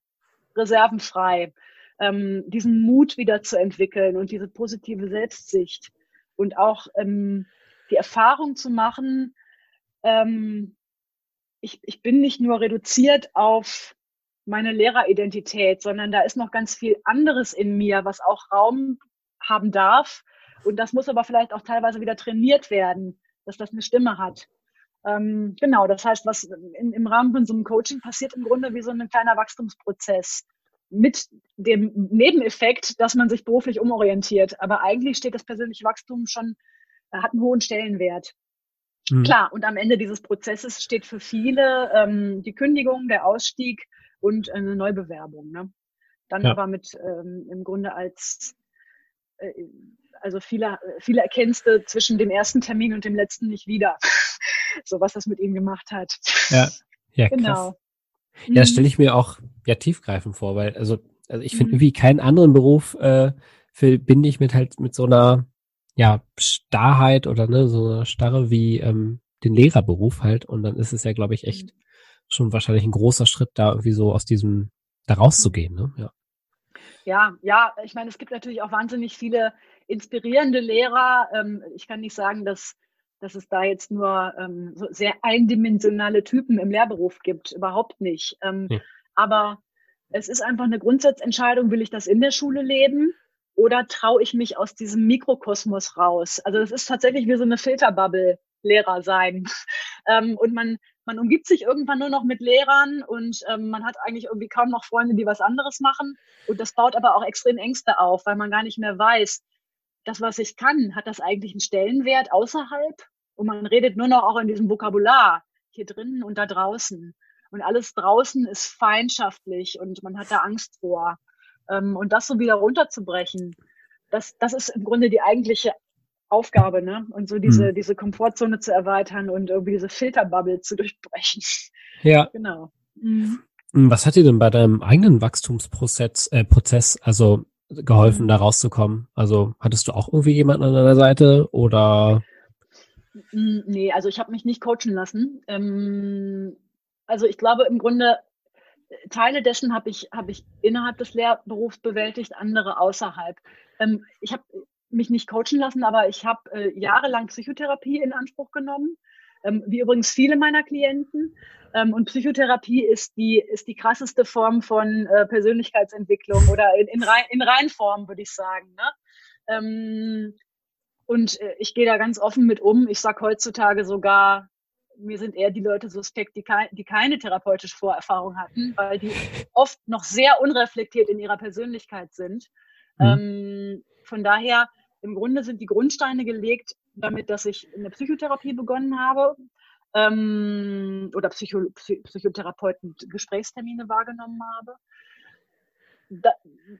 Reserven frei, ähm, diesen Mut wieder zu entwickeln und diese positive Selbstsicht und auch die Erfahrung zu machen, ähm, ich, ich bin nicht nur reduziert auf meine Lehreridentität, sondern da ist noch ganz viel anderes in mir, was auch Raum haben darf. Und das muss aber vielleicht auch teilweise wieder trainiert werden, dass das eine Stimme hat. Ähm, genau, das heißt, was in, im Rahmen von so einem Coaching passiert im Grunde wie so ein kleiner Wachstumsprozess mit dem Nebeneffekt, dass man sich beruflich umorientiert. Aber eigentlich steht das persönliche Wachstum schon, äh, hat einen hohen Stellenwert. Mhm. Klar, und am Ende dieses Prozesses steht für viele ähm, die Kündigung, der Ausstieg und eine Neubewerbung. Ne? Dann ja. aber mit ähm, im Grunde als äh, also viele, viele erkennst du zwischen dem ersten Termin und dem letzten nicht wieder. [LAUGHS] so was das mit ihm gemacht hat. Ja, ja genau. Krass. Ja, das stelle mhm. ich mir auch ja tiefgreifend vor, weil also, also ich finde mhm. irgendwie keinen anderen Beruf äh, verbinde ich mit halt mit so einer ja, Starrheit oder ne, so eine Starre wie ähm, den Lehrerberuf halt. Und dann ist es ja, glaube ich, echt mhm. schon wahrscheinlich ein großer Schritt, da irgendwie so aus diesem, da rauszugehen, ne? Ja. Ja, ja, ich meine, es gibt natürlich auch wahnsinnig viele inspirierende Lehrer. Ähm, ich kann nicht sagen, dass, dass es da jetzt nur ähm, so sehr eindimensionale Typen im Lehrberuf gibt. Überhaupt nicht. Ähm, ja. Aber es ist einfach eine Grundsatzentscheidung, will ich das in der Schule leben? oder traue ich mich aus diesem Mikrokosmos raus? Also das ist tatsächlich wie so eine Filterbubble Lehrer sein. [LAUGHS] ähm, und man, man umgibt sich irgendwann nur noch mit Lehrern und ähm, man hat eigentlich irgendwie kaum noch Freunde, die was anderes machen. Und das baut aber auch extrem Ängste auf, weil man gar nicht mehr weiß, das, was ich kann, hat das eigentlich einen Stellenwert außerhalb? Und man redet nur noch auch in diesem Vokabular hier drinnen und da draußen. Und alles draußen ist feindschaftlich und man hat da Angst vor. Ähm, und das so wieder runterzubrechen, das, das ist im Grunde die eigentliche Aufgabe, ne? Und so diese, mhm. diese Komfortzone zu erweitern und irgendwie diese Filterbubble zu durchbrechen. Ja. [LAUGHS] Genau. Mhm. Was hat dir denn bei deinem eigenen Wachstumsprozess äh, Prozess, also geholfen, mhm. da rauszukommen? Also hattest du auch irgendwie jemanden an deiner Seite oder? Nee, also ich habe mich nicht coachen lassen. Ähm, also ich glaube im Grunde Teile dessen habe ich, hab ich innerhalb des Lehrberufs bewältigt, andere außerhalb. Ähm, ich habe mich nicht coachen lassen, aber ich habe äh, jahrelang Psychotherapie in Anspruch genommen, ähm, wie übrigens viele meiner Klienten. Ähm, und Psychotherapie ist die, ist die krasseste Form von äh, Persönlichkeitsentwicklung oder in, in, rein, in Reinform, würde ich sagen. Ne? Ähm, und äh, ich gehe da ganz offen mit um. Ich sage heutzutage sogar, mir sind eher die Leute suspekt, die, kei die keine therapeutische Vorerfahrung hatten, weil die oft noch sehr unreflektiert in ihrer Persönlichkeit sind. Mhm. Ähm, von daher, im Grunde sind die Grundsteine gelegt, damit, dass ich eine Psychotherapie begonnen habe ähm, oder Psycho Psychotherapeuten Gesprächstermine wahrgenommen habe. Da,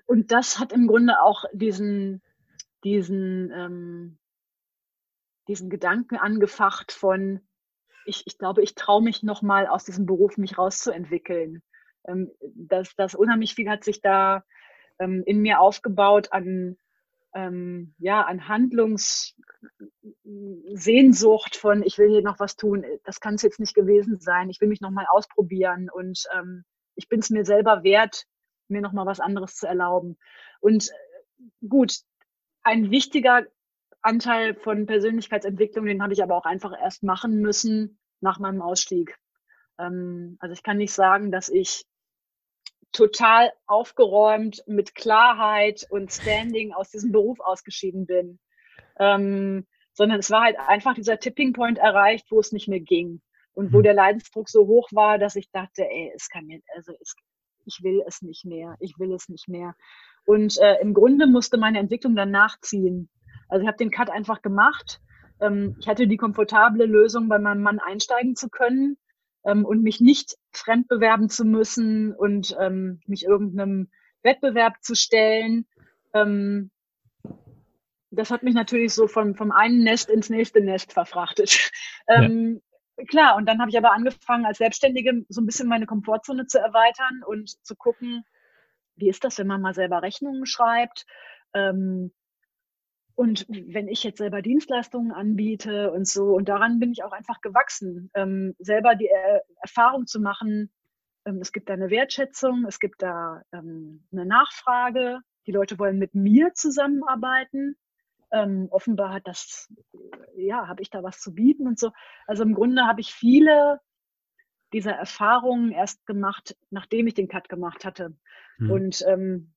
und das hat im Grunde auch diesen, diesen, ähm, diesen Gedanken angefacht von, ich, ich glaube, ich traue mich nochmal aus diesem Beruf mich rauszuentwickeln. Ähm, das, das unheimlich viel hat sich da ähm, in mir aufgebaut an, ähm, ja, an Handlungssehnsucht von, ich will hier noch was tun, das kann es jetzt nicht gewesen sein, ich will mich nochmal ausprobieren und ähm, ich bin es mir selber wert, mir nochmal was anderes zu erlauben. Und äh, gut, ein wichtiger Anteil von Persönlichkeitsentwicklung, den habe ich aber auch einfach erst machen müssen nach meinem Ausstieg. Ähm, also ich kann nicht sagen, dass ich total aufgeräumt mit Klarheit und Standing aus diesem Beruf ausgeschieden bin. Ähm, sondern es war halt einfach dieser Tipping Point erreicht, wo es nicht mehr ging und wo mhm. der Leidensdruck so hoch war, dass ich dachte, ey, es kann mir, also es, ich will es nicht mehr, ich will es nicht mehr. Und äh, im Grunde musste meine Entwicklung dann nachziehen. Also ich habe den Cut einfach gemacht. Ähm, ich hatte die komfortable Lösung, bei meinem Mann einsteigen zu können ähm, und mich nicht fremd bewerben zu müssen und ähm, mich irgendeinem Wettbewerb zu stellen. Ähm, das hat mich natürlich so vom, vom einen Nest ins nächste Nest verfrachtet. [LAUGHS] Ja. Ähm, klar, und dann habe ich aber angefangen, als Selbstständige so ein bisschen meine Komfortzone zu erweitern und zu gucken, wie ist das, wenn man mal selber Rechnungen schreibt? Ähm, und wenn ich jetzt selber Dienstleistungen anbiete und so, und daran bin ich auch einfach gewachsen, ähm, selber die er Erfahrung zu machen, ähm, es gibt da eine Wertschätzung, es gibt da ähm, eine Nachfrage, die Leute wollen mit mir zusammenarbeiten. Ähm, offenbar hat das, ja, habe ich da was zu bieten und so. Also im Grunde habe ich viele dieser Erfahrungen erst gemacht, nachdem ich den Cut gemacht hatte. Hm. Und ähm,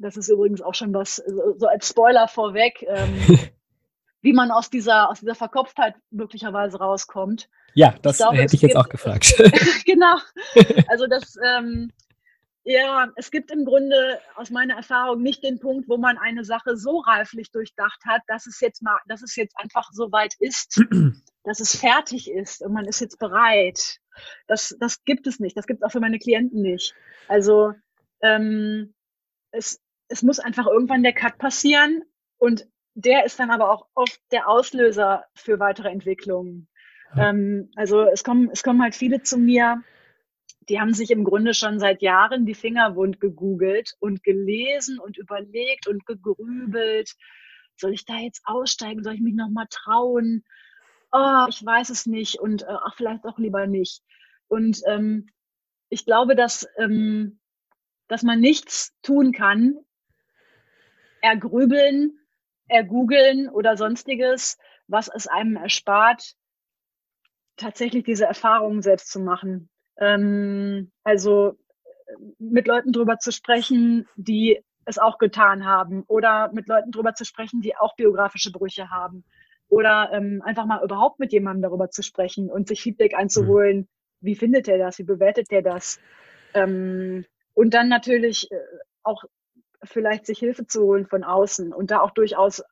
das ist übrigens auch schon was, so als Spoiler vorweg, ähm, [LAUGHS] wie man aus dieser, aus dieser Verkopftheit möglicherweise rauskommt. Ja, das ich glaube, hätte ich jetzt gibt, auch gefragt. [LAUGHS] [LAUGHS] genau. Also das, ähm, ja, es gibt im Grunde aus meiner Erfahrung nicht den Punkt, wo man eine Sache so reiflich durchdacht hat, dass es jetzt mal, dass es jetzt einfach so weit ist, [CLEARS THROAT] dass es fertig ist und man ist jetzt bereit. Das, das gibt es nicht. Das gibt es auch für meine Klienten nicht. Also ähm, es, es muss einfach irgendwann der Cut passieren und der ist dann aber auch oft der Auslöser für weitere Entwicklungen. Ja. Ähm, also es kommen, es kommen halt viele zu mir, die haben sich im Grunde schon seit Jahren die Finger wund gegoogelt und gelesen und überlegt und gegrübelt. Soll ich da jetzt aussteigen? Soll ich mich nochmal trauen? Oh, ich weiß es nicht und äh, ach, vielleicht auch lieber nicht. Und ähm, ich glaube, dass ähm, dass man nichts tun kann, ergrübeln, ergoogeln oder sonstiges, was es einem erspart, tatsächlich diese Erfahrungen selbst zu machen. Ähm, also mit Leuten drüber zu sprechen, die es auch getan haben oder mit Leuten drüber zu sprechen, die auch biografische Brüche haben oder ähm, einfach mal überhaupt mit jemandem darüber zu sprechen und sich Feedback einzuholen. Mhm. Wie findet er das? Wie bewertet er das? Ähm, und dann natürlich äh, auch vielleicht sich Hilfe zu holen von außen und da auch durchaus äh,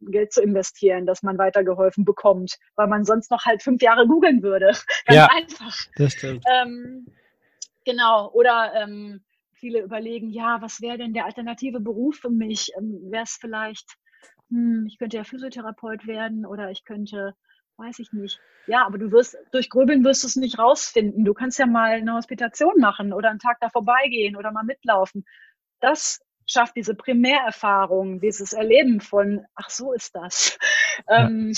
Geld zu investieren, dass man weitergeholfen bekommt, weil man sonst noch halt fünf Jahre googeln würde. [LAUGHS] Ganz ja, einfach. Das stimmt. Ähm, genau. Oder ähm, viele überlegen, ja, was wäre denn der alternative Beruf für mich? Ähm, wäre es vielleicht, hm, ich könnte ja Physiotherapeut werden oder ich könnte weiß ich nicht. Ja, aber du wirst, durch Grübeln wirst du es nicht rausfinden. Du kannst ja mal eine Hospitation machen oder einen Tag da vorbeigehen oder mal mitlaufen. Das schafft diese Primärerfahrung, dieses Erleben von, ach so ist das. [LAUGHS] Ja. Ähm,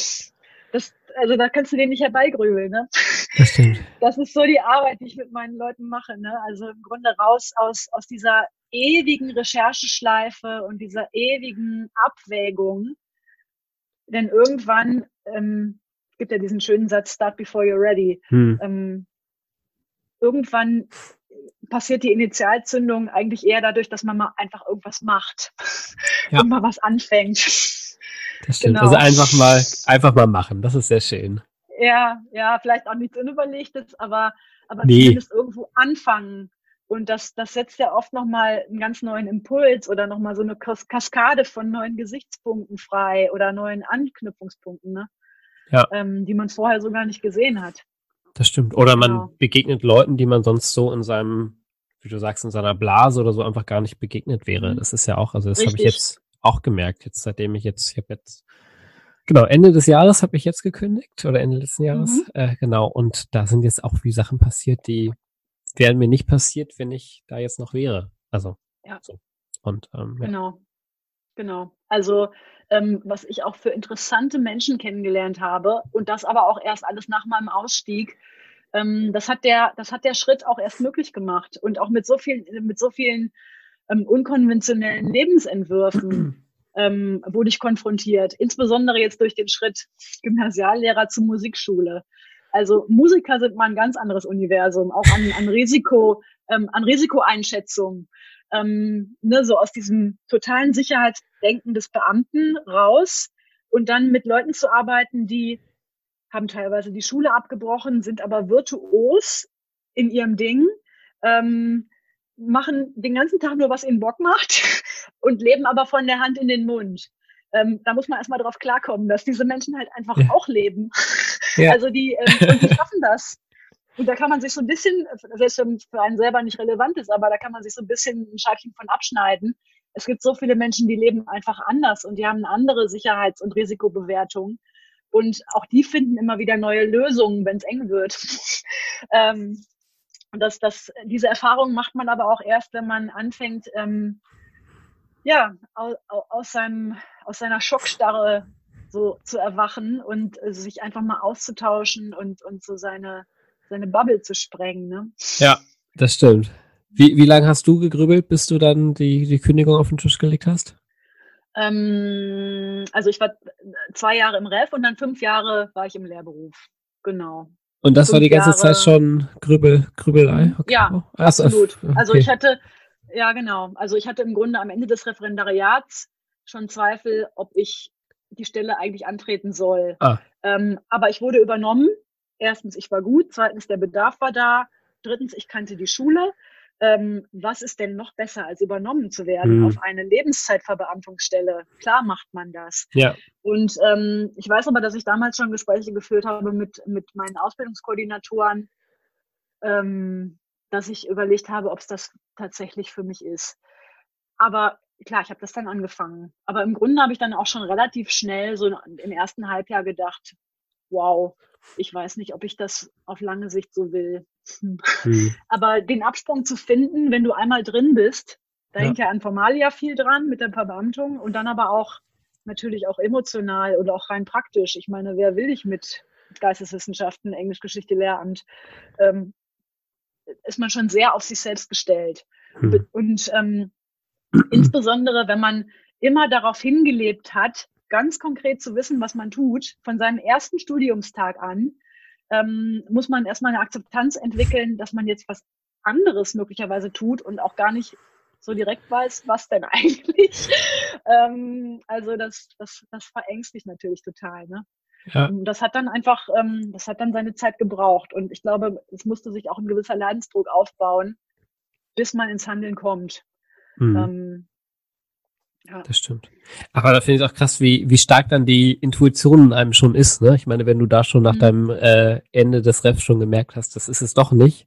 das also da kannst du den nicht herbeigrübeln. Ne? Das stimmt. [LAUGHS] Das ist so die Arbeit, die ich mit meinen Leuten mache. Ne? Also im Grunde raus aus, aus dieser ewigen Rechercheschleife und dieser ewigen Abwägung. Denn irgendwann ähm, gibt ja diesen schönen Satz, start before you're ready. Hm. Ähm, irgendwann passiert die Initialzündung eigentlich eher dadurch, dass man mal einfach irgendwas macht [LAUGHS] ja. und mal was anfängt. Das stimmt. Genau. Also einfach mal, einfach mal machen. Das ist sehr schön. Ja, ja, vielleicht auch nichts Unüberlegtes, aber, aber nee. zumindest irgendwo anfangen. Und das, das setzt ja oft nochmal einen ganz neuen Impuls oder nochmal so eine Kas Kaskade von neuen Gesichtspunkten frei oder neuen Anknüpfungspunkten, ne? Ja. Ähm, die man vorher so gar nicht gesehen hat. Das stimmt. Oder man genau. begegnet Leuten, die man sonst so in seinem, wie du sagst, in seiner Blase oder so einfach gar nicht begegnet wäre. Mhm. Das ist ja auch, also das habe ich jetzt auch gemerkt, jetzt seitdem ich jetzt, ich habe jetzt, genau, Ende des Jahres habe ich jetzt gekündigt oder Ende letzten Jahres, mhm. äh, genau, und da sind jetzt auch wie Sachen passiert, die wären mir nicht passiert, wenn ich da jetzt noch wäre. Also, ja. so. Und, ähm, ja. Genau, genau. Also, ähm, was ich auch für interessante Menschen kennengelernt habe und das aber auch erst alles nach meinem Ausstieg, ähm, das hat der, das hat der Schritt auch erst möglich gemacht und auch mit so vielen, mit so vielen ähm, unkonventionellen Lebensentwürfen [CLEARS THROAT] ähm, wurde ich konfrontiert, insbesondere jetzt durch den Schritt Gymnasiallehrer zur Musikschule. Also Musiker sind mal ein ganz anderes Universum, auch an, an Risiko, ähm, an Risikoeinschätzung. Ähm, ne, so aus diesem totalen Sicherheitsdenken des Beamten raus und dann mit Leuten zu arbeiten, die haben teilweise die Schule abgebrochen, sind aber virtuos in ihrem Ding, ähm, machen den ganzen Tag nur, was ihnen Bock macht [LAUGHS] und leben aber von der Hand in den Mund. Ähm, da muss man erstmal drauf klarkommen, dass diese Menschen halt einfach ja. auch leben. Ja. [LAUGHS] Also die, ähm, und die schaffen das. Und da kann man sich so ein bisschen, selbst wenn für einen selber nicht relevant ist, aber da kann man sich so ein bisschen ein Scheibchen von abschneiden. Es gibt so viele Menschen, die leben einfach anders und die haben eine andere Sicherheits- und Risikobewertung. Und auch die finden immer wieder neue Lösungen, wenn es eng wird. [LAUGHS] ähm, das, das, diese Erfahrung macht man aber auch erst, wenn man anfängt, ähm, ja, aus, aus, seinem, aus seiner Schockstarre so zu erwachen und äh, sich einfach mal auszutauschen und, und so seine, seine Bubble zu sprengen. Ne? Ja, das stimmt. Wie, wie lange hast du gegrübelt, bis du dann die, die Kündigung auf den Tisch gelegt hast? Ähm, also ich war zwei Jahre im Ref und dann fünf Jahre war ich im Lehrberuf. Genau. Und das war die ganze Jahre. Zeit schon Grübel, Grübelei? Mhm. Okay. Ja, also, absolut. Okay. Also ich hatte, ja genau, also ich hatte im Grunde am Ende des Referendariats schon Zweifel, ob ich die Stelle eigentlich antreten soll. Ah. Ähm, aber ich wurde übernommen. Erstens, ich war gut. Zweitens, der Bedarf war da. Drittens, ich kannte die Schule. Ähm, was ist denn noch besser, als übernommen zu werden mhm. auf eine Lebenszeitverbeamtungsstelle? Klar macht man das. Ja. Und ähm, ich weiß aber, dass ich damals schon Gespräche geführt habe mit, mit meinen Ausbildungskoordinatoren, ähm, dass ich überlegt habe, ob es das tatsächlich für mich ist. Aber klar, ich habe das dann angefangen. Aber im Grunde habe ich dann auch schon relativ schnell so im ersten Halbjahr gedacht, wow, ich weiß nicht, ob ich das auf lange Sicht so will. Hm. Mhm. Aber den Absprung zu finden, wenn du einmal drin bist, da ja. hängt ja an Formalia viel dran mit der Verbeamtung und dann aber auch natürlich auch emotional oder auch rein praktisch. Ich meine, wer will ich mit Geisteswissenschaften, Englischgeschichte, Lehramt? Ähm, ist man schon sehr auf sich selbst gestellt. Mhm. Und ähm, insbesondere, wenn man immer darauf hingelebt hat, ganz konkret zu wissen, was man tut, von seinem ersten Studiumstag an, ähm, muss man erstmal eine Akzeptanz entwickeln, dass man jetzt was anderes möglicherweise tut und auch gar nicht so direkt weiß, was denn [LAUGHS] eigentlich. ähm, also das, das, das verängstigt natürlich total. Ne? Ja. Das hat dann einfach, ähm, das hat dann seine Zeit gebraucht. Und ich glaube, es musste sich auch ein gewisser Leidensdruck aufbauen, bis man ins Handeln kommt. Mhm. Ähm, ja. Das stimmt. Aber da finde ich auch krass, wie, wie stark dann die Intuition in einem schon ist. Ne? Ich meine, wenn du da schon nach mhm. deinem äh, Ende des Refs schon gemerkt hast, das ist es doch nicht.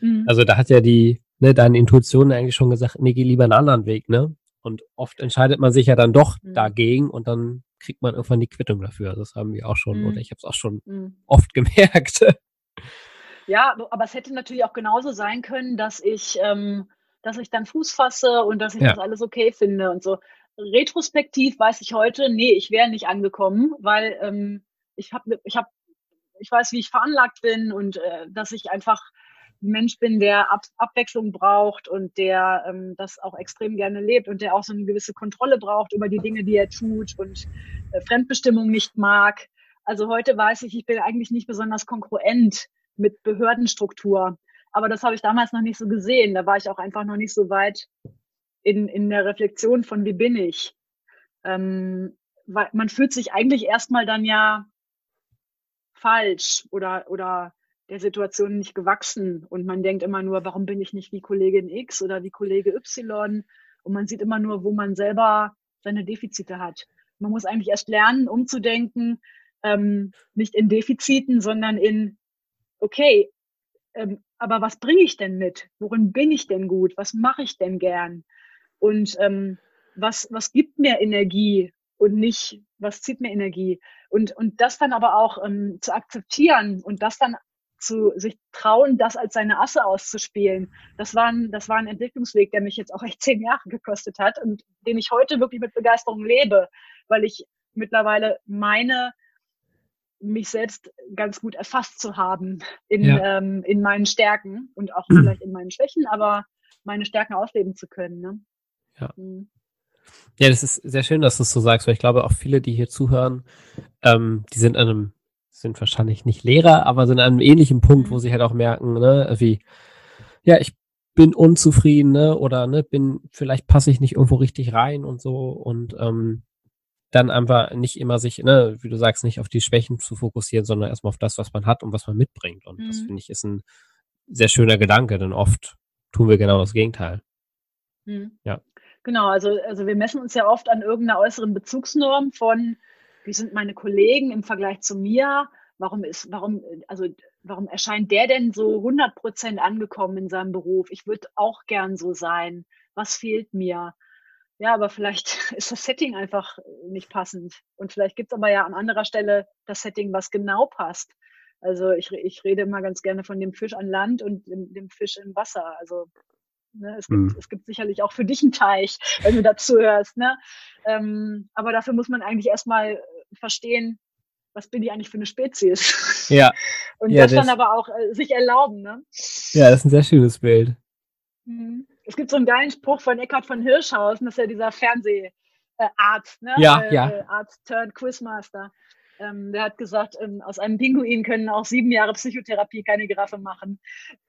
Mhm. Also da hat ja die, ne, deine Intuition eigentlich schon gesagt, nee, geh lieber einen anderen Weg, ne? Und oft entscheidet man sich ja dann doch mhm. dagegen und dann kriegt man irgendwann die Quittung dafür. Das haben wir auch schon, oder mhm. ich habe es auch schon mhm. oft [LAUGHS] gemerkt. Ja, aber es hätte natürlich auch genauso sein können, dass ich ähm, dass ich dann Fuß fasse und dass ich ja. das alles okay finde und so. Retrospektiv weiß ich heute, nee, ich wäre nicht angekommen, weil ähm, ich habe, ich habe, ich weiß, wie ich veranlagt bin und äh, dass ich einfach ein Mensch bin, der Ab Abwechslung braucht und der ähm, das auch extrem gerne lebt und der auch so eine gewisse Kontrolle braucht über die Dinge, die er tut und äh, Fremdbestimmung nicht mag. Also heute weiß ich, ich bin eigentlich nicht besonders konkurrent mit Behördenstruktur. Aber das habe ich damals noch nicht so gesehen. Da war ich auch einfach noch nicht so weit in, in der Reflexion von, wie bin ich. Ähm, weil man fühlt sich eigentlich erstmal dann ja falsch oder, oder der Situation nicht gewachsen und man denkt immer nur, warum bin ich nicht wie Kollegin X oder wie Kollege Y und man sieht immer nur, wo man selber seine Defizite hat. Man muss eigentlich erst lernen, umzudenken, ähm, nicht in Defiziten, sondern in, okay, ähm, aber was bringe ich denn mit? Worin bin ich denn gut? Was mache ich denn gern? Und ähm, was, was gibt mir Energie und nicht, was zieht mir Energie? Und, und das dann aber auch ähm, zu akzeptieren und das dann zu sich trauen, das als seine Asse auszuspielen. Das war ein, das war ein Entwicklungsweg, der mich jetzt auch echt [LAUGHS] zehn Jahre gekostet hat und den ich heute wirklich mit Begeisterung lebe, weil ich mittlerweile meine, mich selbst ganz gut erfasst zu haben in, ja. ähm, in meinen Stärken und auch vielleicht in meinen Schwächen, aber meine Stärken ausleben zu können. Ne? Ja. Mhm. Ja, das ist sehr schön, dass du es so sagst, weil ich glaube, auch viele, die hier zuhören, ähm, die sind an einem sind wahrscheinlich nicht Lehrer, aber sind an einem ähnlichen Punkt, wo mhm. sie halt auch merken, ne, wie, ja, ich bin unzufrieden, ne, oder ne, bin, vielleicht passe ich nicht irgendwo richtig rein und so und ähm, dann einfach nicht immer sich, ne, wie du sagst, nicht auf die Schwächen zu fokussieren, sondern erstmal auf das, was man hat und was man mitbringt. Und mhm. das finde ich ist ein sehr schöner Gedanke, denn oft tun wir genau das Gegenteil. Mhm. Ja. Genau, also, also wir messen uns ja oft an irgendeiner äußeren Bezugsnorm von, wie sind meine Kollegen im Vergleich zu mir? Warum ist, warum, also, warum erscheint der denn so 100 Prozent angekommen in seinem Beruf? Ich würde auch gern so sein. Was fehlt mir? Ja, aber vielleicht [LAUGHS] ist das Setting einfach nicht passend. Und vielleicht gibt es aber ja an anderer Stelle das Setting, was genau passt. Also ich, ich rede immer ganz gerne von dem Fisch an Land und dem, dem Fisch im Wasser. Also Ne? Es, gibt, mhm. es gibt sicherlich auch für dich einen Teich, [LAUGHS] wenn du dazu hörst. Ne? Ähm, aber dafür muss man eigentlich erstmal äh, verstehen, was bin ich eigentlich für eine Spezies? Ja. [LAUGHS] Und ja, das, das, dann aber auch äh, sich erlauben. Ne? Ja, das ist ein sehr schönes Bild. Mhm. Es gibt so einen geilen Spruch von Eckhard von Hirschhausen, das ist ja dieser Fernseharzt, äh, ne? Ja, äh, ja. Arzt turned Quizmaster. Ähm, der hat gesagt, ähm, aus einem Pinguin können auch sieben Jahre Psychotherapie keine Giraffe machen.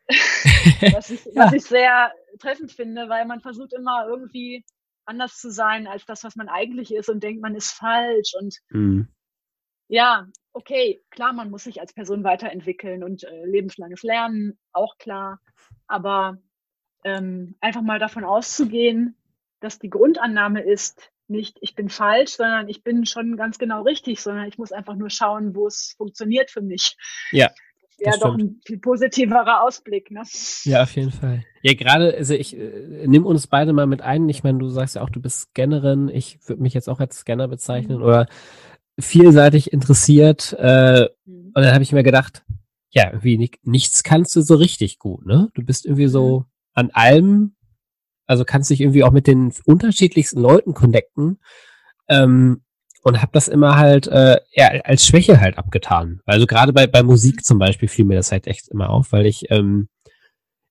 [LAUGHS] was, ich, ja. was ich sehr treffend finde, weil man versucht immer irgendwie anders zu sein als das, was man eigentlich ist und denkt, man ist falsch. Und mhm. ja, okay, klar, man muss sich als Person weiterentwickeln und äh, lebenslanges Lernen, auch klar. Aber ähm, einfach mal davon auszugehen, dass die Grundannahme ist, nicht, ich bin falsch, sondern ich bin schon ganz genau richtig, sondern ich muss einfach nur schauen, wo es funktioniert für mich. Ja. Ja, doch ein viel positiverer Ausblick, ne? Ja, auf jeden Fall. Ja, gerade, also ich äh, nimm uns beide mal mit ein. Ich meine, du sagst ja auch, du bist Scannerin. Ich würde mich jetzt auch als Scanner bezeichnen mhm. oder vielseitig interessiert. Äh, mhm. Und dann habe ich mir gedacht, ja, irgendwie nicht, nichts kannst du so richtig gut, ne? Du bist irgendwie so mhm. An allem also kannst dich irgendwie auch mit den unterschiedlichsten Leuten connecten. Ähm, und habe das immer halt äh, ja, als Schwäche halt abgetan. Also gerade bei, bei Musik zum Beispiel fiel mir das halt echt immer auf, weil ich, ähm,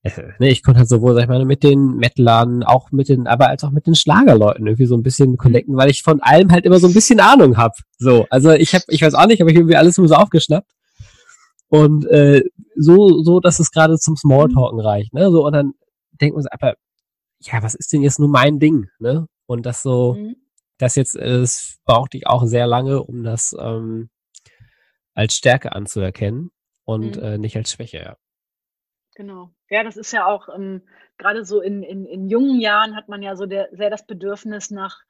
äh, ne, ich konnte halt sowohl, sag ich mal, mit den Metalern, auch mit den, aber als auch mit den Schlagerleuten irgendwie so ein bisschen connecten, weil ich von allem halt immer so ein bisschen Ahnung hab. So, also ich habe, ich weiß auch nicht, aber ich irgendwie alles immer so aufgeschnappt. Und äh, so, so, dass es gerade zum Smalltalken reicht, ne? So, und dann denkt man so, aber ja, was ist denn jetzt nur mein Ding, ne? Und das so, mhm. das jetzt, es brauchte ich auch sehr lange, um das ähm, als Stärke anzuerkennen und mhm. äh, nicht als Schwäche, ja. Genau. Ja, das ist ja auch, ähm, gerade so in, in, in jungen Jahren hat man ja so der, sehr das Bedürfnis nach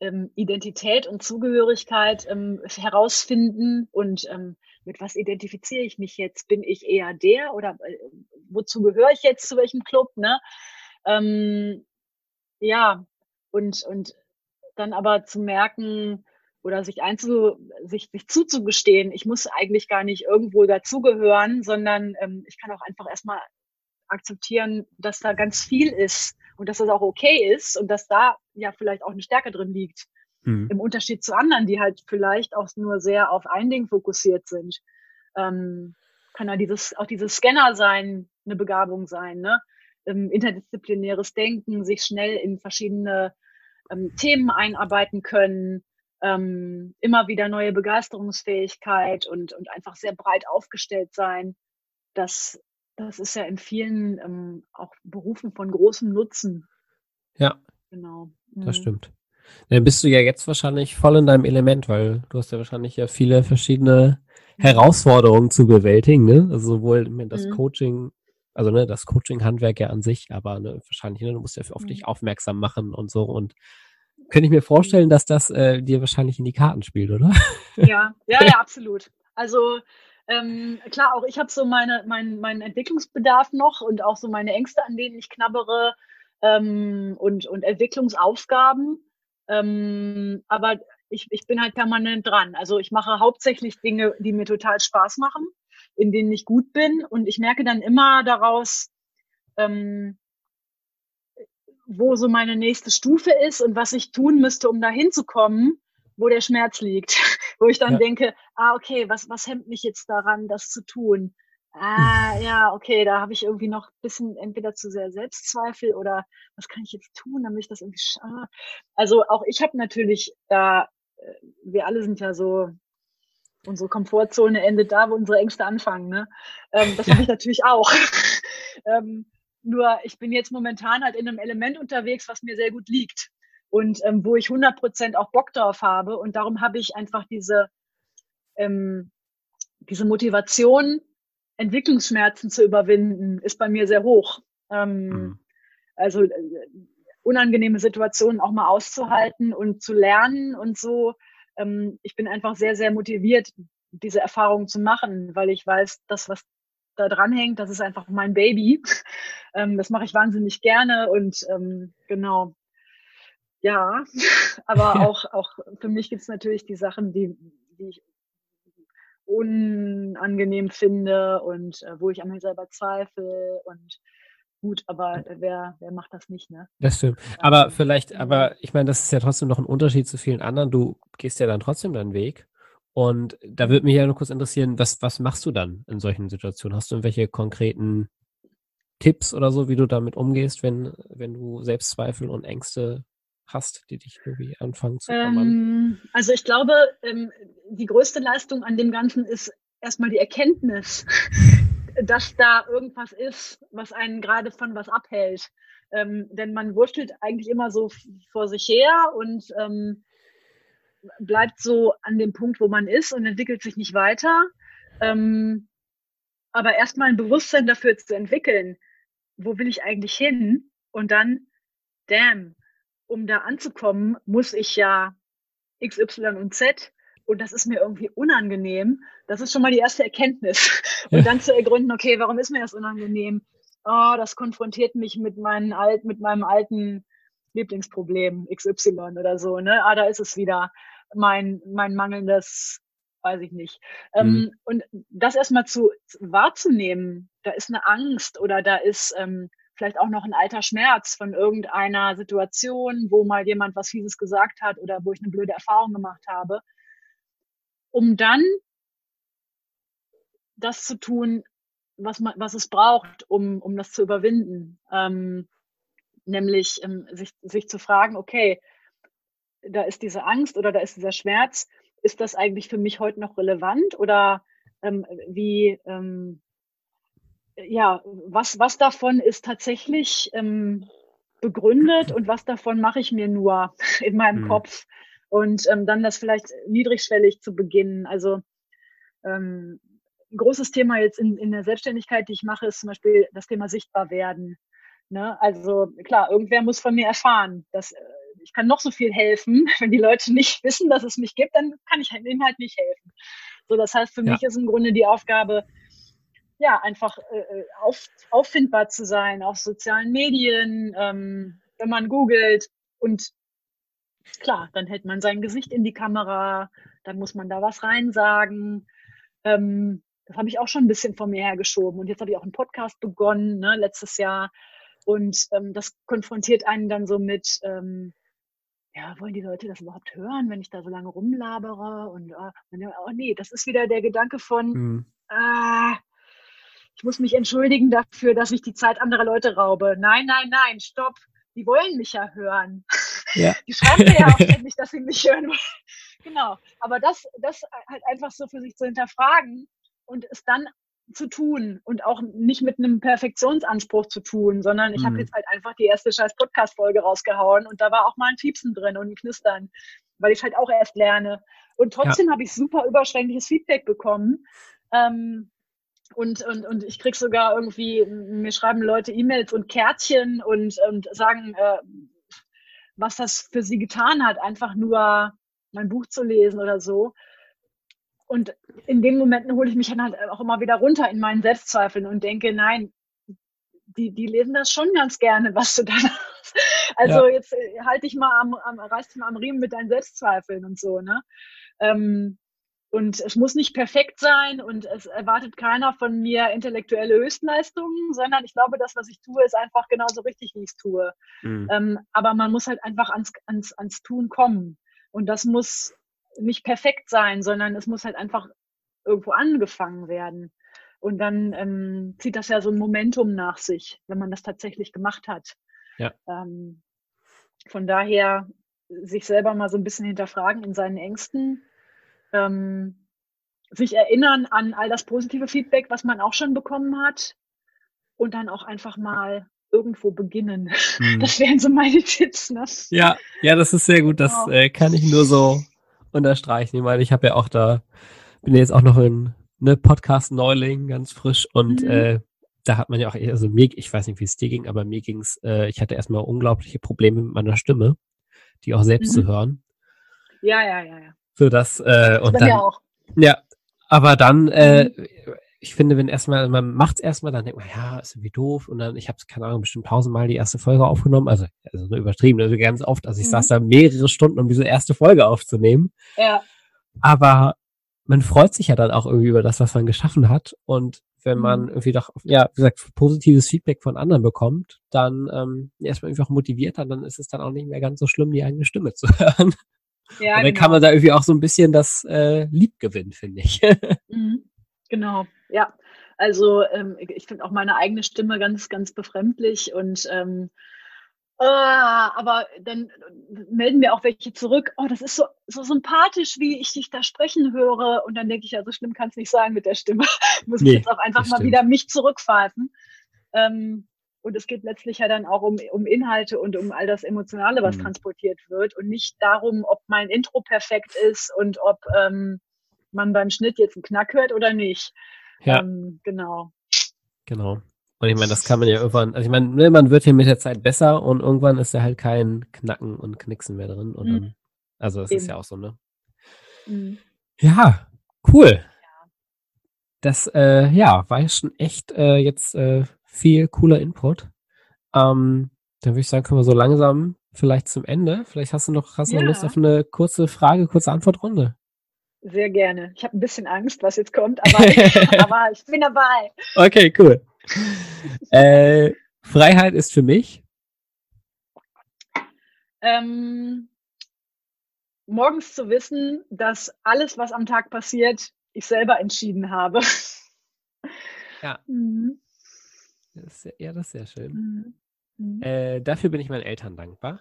ähm, Identität und Zugehörigkeit ähm, herausfinden und ähm, mit was identifiziere ich mich jetzt? Bin ich eher der oder äh, wozu gehöre ich jetzt zu welchem Club? Ne? Ähm, ja, und, und dann aber zu merken oder sich einzu, sich, sich zuzugestehen, ich muss eigentlich gar nicht irgendwo dazugehören, sondern ähm, ich kann auch einfach erstmal akzeptieren, dass da ganz viel ist und dass das auch okay ist und dass da ja vielleicht auch eine Stärke drin liegt. Mhm. Im Unterschied zu anderen, die halt vielleicht auch nur sehr auf ein Ding fokussiert sind. Ähm, kann ja dieses, auch dieses Scanner sein, eine Begabung sein, ne? ähm, interdisziplinäres Denken, sich schnell in verschiedene ähm, Themen einarbeiten können, ähm, immer wieder neue Begeisterungsfähigkeit und, und einfach sehr breit aufgestellt sein. Das, das ist ja in vielen ähm, auch Berufen von großem Nutzen. Ja. Genau. Mhm. Das stimmt. Dann bist du ja jetzt wahrscheinlich voll in deinem Element, weil du hast ja wahrscheinlich ja viele verschiedene mhm. Herausforderungen zu bewältigen, ne? Also sowohl das mhm. Coaching, also ne, das Coaching-Handwerk ja an sich, aber ne, wahrscheinlich, ne, du musst ja auf mhm. dich aufmerksam machen und so und könnte ich mir vorstellen, dass das äh, dir wahrscheinlich in die Karten spielt, oder? Ja, ja, ja, absolut. Also ähm, klar, auch ich habe so meine, mein, meinen Entwicklungsbedarf noch und auch so meine Ängste, an denen ich knabbere ähm, und, und Entwicklungsaufgaben. Ähm, aber ich, ich bin halt permanent dran. Also ich mache hauptsächlich Dinge, die mir total Spaß machen, in denen ich gut bin. Und ich merke dann immer daraus, ähm, wo so meine nächste Stufe ist und was ich tun müsste, um da hinzukommen, wo der Schmerz liegt. [LAUGHS] wo ich dann ja. denke, ah, okay, was, was hemmt mich jetzt daran, das zu tun? Ah, [LAUGHS] ja, okay, da habe ich irgendwie noch ein bisschen entweder zu sehr Selbstzweifel oder was kann ich jetzt tun, damit ich das irgendwie schaffe. Also auch ich habe natürlich da, äh, wir alle sind ja so, unsere Komfortzone endet da, wo unsere Ängste anfangen. Ne? Ähm, das habe ich natürlich auch. [LAUGHS] ähm, nur ich bin jetzt momentan halt in einem Element unterwegs, was mir sehr gut liegt und ähm, wo ich 100 Prozent auch Bock drauf habe. Und darum habe ich einfach diese, ähm, diese Motivation, Entwicklungsschmerzen zu überwinden, ist bei mir sehr hoch. Ähm, mhm. Also äh, unangenehme Situationen auch mal auszuhalten und zu lernen und so. Ähm, ich bin einfach sehr, sehr motiviert, diese Erfahrungen zu machen, weil ich weiß, das, was da dranhängt, das ist einfach mein Baby. [LAUGHS] Ähm, das mache ich wahnsinnig gerne und ähm, genau. Ja, [LAUGHS] aber auch, auch für mich gibt es natürlich die Sachen, die, die ich unangenehm finde und äh, wo ich an mir selber zweifle und gut, aber wer, wer macht das nicht, ne? Das stimmt. Aber vielleicht, aber ich meine, das ist ja trotzdem noch ein Unterschied zu vielen anderen. Du gehst ja dann trotzdem deinen Weg. Und da würde mich ja noch kurz interessieren, was, was machst du dann in solchen Situationen? Hast du irgendwelche konkreten Tipps oder so, wie du damit umgehst, wenn, wenn du Selbstzweifel und Ängste hast, die dich irgendwie anfangen zu kommen? Ähm, also ich glaube, ähm, die größte Leistung an dem Ganzen ist erstmal die Erkenntnis, [LAUGHS] dass da irgendwas ist, was einen gerade von was abhält. Ähm, denn man wurschtelt eigentlich immer so vor sich her und ähm, bleibt so an dem Punkt, wo man ist und entwickelt sich nicht weiter. Ähm, aber erstmal ein Bewusstsein dafür zu entwickeln, wo will ich eigentlich hin? Und dann, damn, um da anzukommen, muss ich ja X, Y und Z. Und das ist mir irgendwie unangenehm. Das ist schon mal die erste Erkenntnis. [LAUGHS] Und dann zu ergründen, okay, warum ist mir das unangenehm? Oh, das konfrontiert mich mit, meinen alt, mit meinem alten Lieblingsproblem XY oder so. Ne? Ah, da ist es wieder mein, mein mangelndes, weiß ich nicht. Ähm, mhm. Ähm, und das erstmal zu wahrzunehmen, da ist eine Angst oder da ist ähm, vielleicht auch noch ein alter Schmerz von irgendeiner Situation, wo mal jemand was Fieses gesagt hat oder wo ich eine blöde Erfahrung gemacht habe, um dann das zu tun, was, man, was es braucht, um, um das zu überwinden. Ähm, nämlich ähm, sich, sich zu fragen, okay, da ist diese Angst oder da ist dieser Schmerz, ist das eigentlich für mich heute noch relevant oder ähm, wie, ähm, ja, was, was davon ist tatsächlich ähm, begründet und was davon mache ich mir nur [LAUGHS] in meinem mhm. Kopf und ähm, dann das vielleicht niedrigschwellig zu beginnen. Also ähm, ein großes Thema jetzt in, in der Selbstständigkeit, die ich mache, ist zum Beispiel das Thema sichtbar werden. Ne? Also klar, irgendwer muss von mir erfahren. Dass, äh, ich kann noch so viel helfen. [LAUGHS] Wenn die Leute nicht wissen, dass es mich gibt, dann kann ich ihnen halt nicht helfen. So, das heißt, für ja. mich ist im Grunde die Aufgabe, ja, einfach äh, äh, auf, auffindbar zu sein auf sozialen Medien, ähm, wenn man googelt und klar, dann hält man sein Gesicht in die Kamera, dann muss man da was reinsagen. Ähm, das habe ich auch schon ein bisschen vor mir hergeschoben. Und jetzt habe ich auch einen Podcast begonnen, ne, letztes Jahr. Und ähm, das konfrontiert einen dann so mit, ähm, ja, wollen die Leute das überhaupt hören, wenn ich da so lange rumlabere? Und äh, oh nee, das ist wieder der Gedanke von, mhm. ah, ich muss mich entschuldigen dafür, dass ich die Zeit anderer Leute raube. Nein, nein, nein, stopp. Die wollen mich ja hören. Ja. [LAUGHS] Die schreiben mir ja auch [LAUGHS] ständig, dass sie mich hören wollen. Genau. Aber das, das halt einfach so für sich zu hinterfragen und es dann zu tun und auch nicht mit einem Perfektionsanspruch zu tun, sondern ich mhm. habe jetzt halt einfach die erste scheiß Podcast-Folge rausgehauen und da war auch mal ein Piepsen drin und ein Knistern, weil ich halt auch erst lerne. Und trotzdem ja. habe ich super überschwängliches Feedback bekommen. Ähm, und, und, und ich krieg sogar irgendwie, mir schreiben Leute E-Mails und Kärtchen und, und sagen, äh, was das für sie getan hat, einfach nur mein Buch zu lesen oder so. Und in den Momenten hole ich mich dann halt auch immer wieder runter in meinen Selbstzweifeln und denke, nein, die, die lesen das schon ganz gerne, was du da hast. Also ja. jetzt äh, halte ich mal am, am, reiß dich mal am Riemen mit deinen Selbstzweifeln und so, ne? Ähm, und es muss nicht perfekt sein und es erwartet keiner von mir intellektuelle Höchstleistungen, sondern ich glaube, das, was ich tue, ist einfach genauso richtig, wie ich es tue. Mhm. Ähm, aber man muss halt einfach ans, ans, ans Tun kommen. Und das muss nicht perfekt sein, sondern es muss halt einfach irgendwo angefangen werden. Und dann ähm, zieht das ja so ein Momentum nach sich, wenn man das tatsächlich gemacht hat. Ja. Ähm, von daher sich selber mal so ein bisschen hinterfragen in seinen Ängsten ähm, sich erinnern an all das positive Feedback, was man auch schon bekommen hat und dann auch einfach mal irgendwo beginnen. [LAUGHS] Hm. Das wären so meine [LAUGHS] Tipps. Ne? Ja, ja, das ist sehr gut. Das genau. äh, kann ich nur so unterstreichen. Ich meine, ich habe ja auch da, bin jetzt auch noch in ne Podcast-Neuling, ganz frisch und mhm. äh, da hat man ja auch, also mir, ich weiß nicht, wie es dir ging, aber mir ging's, äh, ich hatte erstmal unglaubliche Probleme mit meiner Stimme, die auch selbst mhm. zu hören. Ja, ja, ja, ja. So das, äh, und dann, auch. ja, aber dann, äh, mhm. ich finde, wenn erstmal, man macht es erstmal, dann denkt man, ja, ist irgendwie doof. Und dann, ich habe keine Ahnung, bestimmt tausendmal die erste Folge aufgenommen. Also, also nur übertrieben, also ganz oft. Also ich mhm. saß da mehrere Stunden, um diese erste Folge aufzunehmen. Ja. Aber man freut sich ja dann auch irgendwie über das, was man geschaffen hat. Und wenn man mhm. irgendwie doch, ja, wie gesagt, positives Feedback von anderen bekommt, dann ähm, erstmal einfach motivierter, dann ist es dann auch nicht mehr ganz so schlimm, die eigene Stimme zu [LAUGHS] hören. Ja, und dann genau. kann man da irgendwie auch so ein bisschen das äh, Lieb gewinnen, finde ich. [LAUGHS] mhm. Genau, ja. Also ähm, ich finde auch meine eigene Stimme ganz, ganz befremdlich und ähm, äh, aber dann melden mir auch welche zurück, oh, das ist so, so sympathisch, wie ich dich da sprechen höre. Und dann denke ich, ja, so schlimm kann es nicht sein mit der Stimme. [LAUGHS] Muss nee, ich jetzt auch einfach mal wieder mich zurückpfeifen. Ähm, und es geht letztlich ja dann auch um, um Inhalte und um all das Emotionale, was mhm. transportiert wird und nicht darum, ob mein Intro perfekt ist und ob ähm, man beim Schnitt jetzt einen Knack hört oder nicht. Ja. Ähm, genau. Genau. Und ich meine, das kann man ja irgendwann, also ich meine, ne, man wird hier mit der Zeit besser und irgendwann ist da halt kein Knacken und Knicksen mehr drin. Und dann, mhm. also das Eben. ist ja auch so, ne? Mhm. Ja, cool. Das, äh, ja, war ja schon echt äh, jetzt äh, viel cooler Input. Ähm, dann würde ich sagen, können wir so langsam vielleicht zum Ende. Vielleicht hast du noch, hast ja. noch Lust auf eine kurze Frage, kurze Antwortrunde. Sehr gerne. Ich habe ein bisschen Angst, was jetzt kommt, aber, ich, [LAUGHS] aber ich bin dabei. Okay, cool. äh, Freiheit ist für mich. Ähm, morgens zu wissen, dass alles, was am Tag passiert, ich selber entschieden habe. Ja. Mhm. Das ist sehr, ja, das ist sehr schön. Mhm. Mhm. Äh, dafür bin ich meinen Eltern dankbar.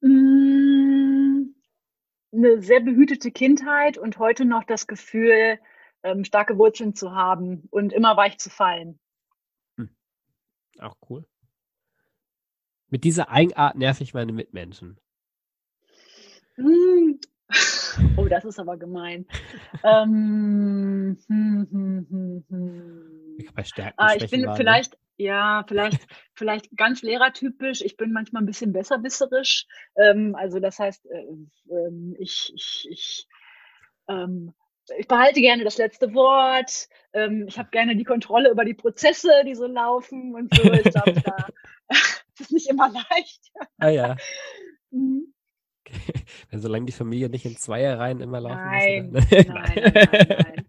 Mm, eine sehr behütete Kindheit und heute noch das Gefühl, ähm, starke Wurzeln zu haben und immer weich zu fallen. Hm. Auch cool. Mit dieser Eigenart nerv ich meine Mitmenschen. Mm. [LAUGHS] Oh, das ist aber gemein. ähm, hm, hm, hm, hm. Ich, bei Stärken, ah, ich bin war, vielleicht, ne? ja, vielleicht, vielleicht ganz lehrertypisch. Ich bin manchmal ein bisschen besserwisserisch. Ähm, also das heißt, äh, äh, ich, ich, ich ähm, ich behalte gerne das letzte Wort. Ähm, ich habe gerne die Kontrolle über die Prozesse, die so laufen und so. Ich glaube, da das [LAUGHS] [LAUGHS] ist nicht immer leicht. Ah ja. Mhm. [LAUGHS] Solange die Familie nicht in Zweierreihen immer laufen nein, muss. [LAUGHS] Nein, nein, nein, nein.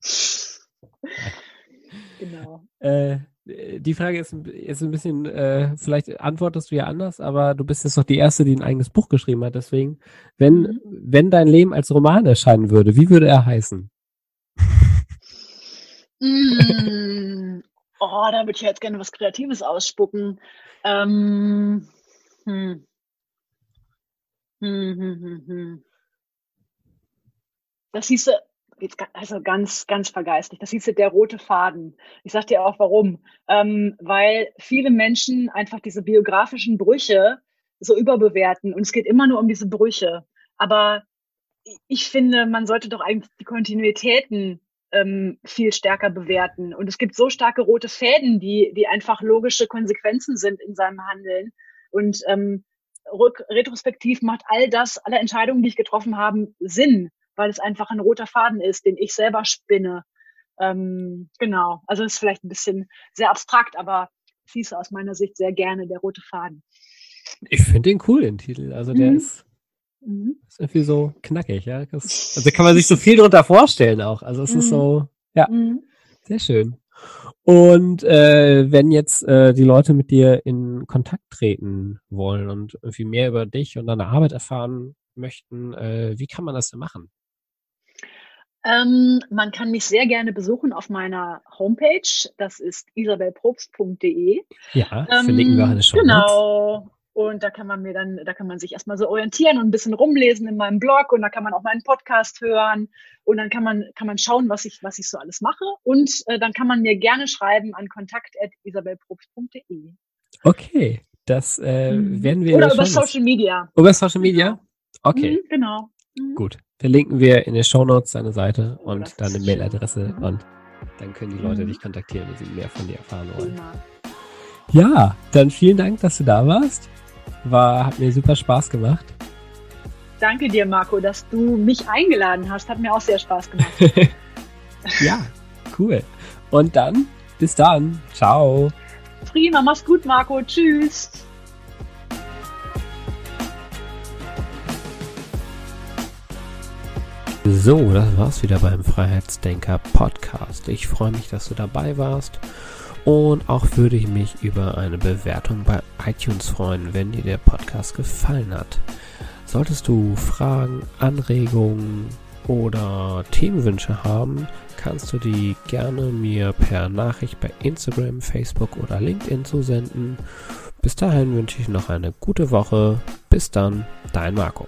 [LAUGHS] genau. Äh, die Frage ist, ist ein bisschen, äh, vielleicht antwortest du ja anders, aber du bist jetzt doch die Erste, die ein eigenes Buch geschrieben hat. Deswegen, wenn, mhm. wenn dein Leben als Roman erscheinen würde, wie würde er heißen? Mm. Oh, da würde ich jetzt gerne was Kreatives ausspucken. Ähm, hm. Hm, hm, hm, hm. Das hieße also ganz, ganz vergeistlich. Das hieß der rote Faden. Ich sag dir auch warum. Ähm, weil viele Menschen einfach diese biografischen Brüche so überbewerten und es geht immer nur um diese Brüche. Aber ich finde, man sollte doch eigentlich die Kontinuitäten ähm, viel stärker bewerten. Und es gibt so starke rote Fäden, die, die einfach logische Konsequenzen sind in seinem Handeln. Und ähm, retrospektiv macht all das, alle Entscheidungen, die ich getroffen habe, Sinn, weil es einfach ein roter Faden ist, den ich selber spinne. Ähm, genau. Also es ist vielleicht ein bisschen sehr abstrakt, aber hieß aus meiner Sicht sehr gerne der rote Faden. Ich finde den cool, den Titel. Also der mhm. ist, mhm. ist irgendwie so knackig, ja. Das, also kann man sich so [LAUGHS] viel darunter vorstellen auch. Also es mhm. ist so, ja, mhm. sehr schön. Und äh, wenn jetzt äh, die Leute mit dir in Kontakt treten wollen und irgendwie mehr über dich und deine Arbeit erfahren möchten, äh, wie kann man das denn machen? Ähm, man kann mich sehr gerne besuchen auf meiner Homepage. Das ist isabelprobst.de. Ja, verlinken ähm, wir eine schon. Genau. Und da kann man mir dann, da kann man sich erstmal so orientieren und ein bisschen rumlesen in meinem Blog und da kann man auch meinen Podcast hören und dann kann man, kann man schauen, was ich, was ich so alles mache. Und äh, dann kann man mir gerne schreiben an kontakt.isabelprobst.de. Okay, das äh, mhm. werden wir. Oder über Social Media. Über Social Media? Genau. Okay. Mhm, genau. Mhm. Gut. Verlinken wir in den Show Notes deine Seite oh, und deine Mailadresse und dann können die Leute mhm. dich kontaktieren, wenn sie mehr von dir erfahren wollen. Ja, dann vielen Dank, dass du da warst. War, hat mir super Spaß gemacht. Danke dir, Marco, dass du mich eingeladen hast. Hat mir auch sehr Spaß gemacht. [LAUGHS] ja, cool. Und dann, bis dann. Ciao. Prima, mach's gut, Marco. Tschüss. So, das war's wieder beim Freiheitsdenker Podcast. Ich freue mich, dass du dabei warst und auch würde ich mich über eine Bewertung bei iTunes freuen, wenn dir der Podcast gefallen hat. Solltest du Fragen, Anregungen oder Themenwünsche haben, kannst du die gerne mir per Nachricht bei Instagram, Facebook oder LinkedIn zusenden. Bis dahin wünsche ich noch eine gute Woche. Bis dann, dein Marco.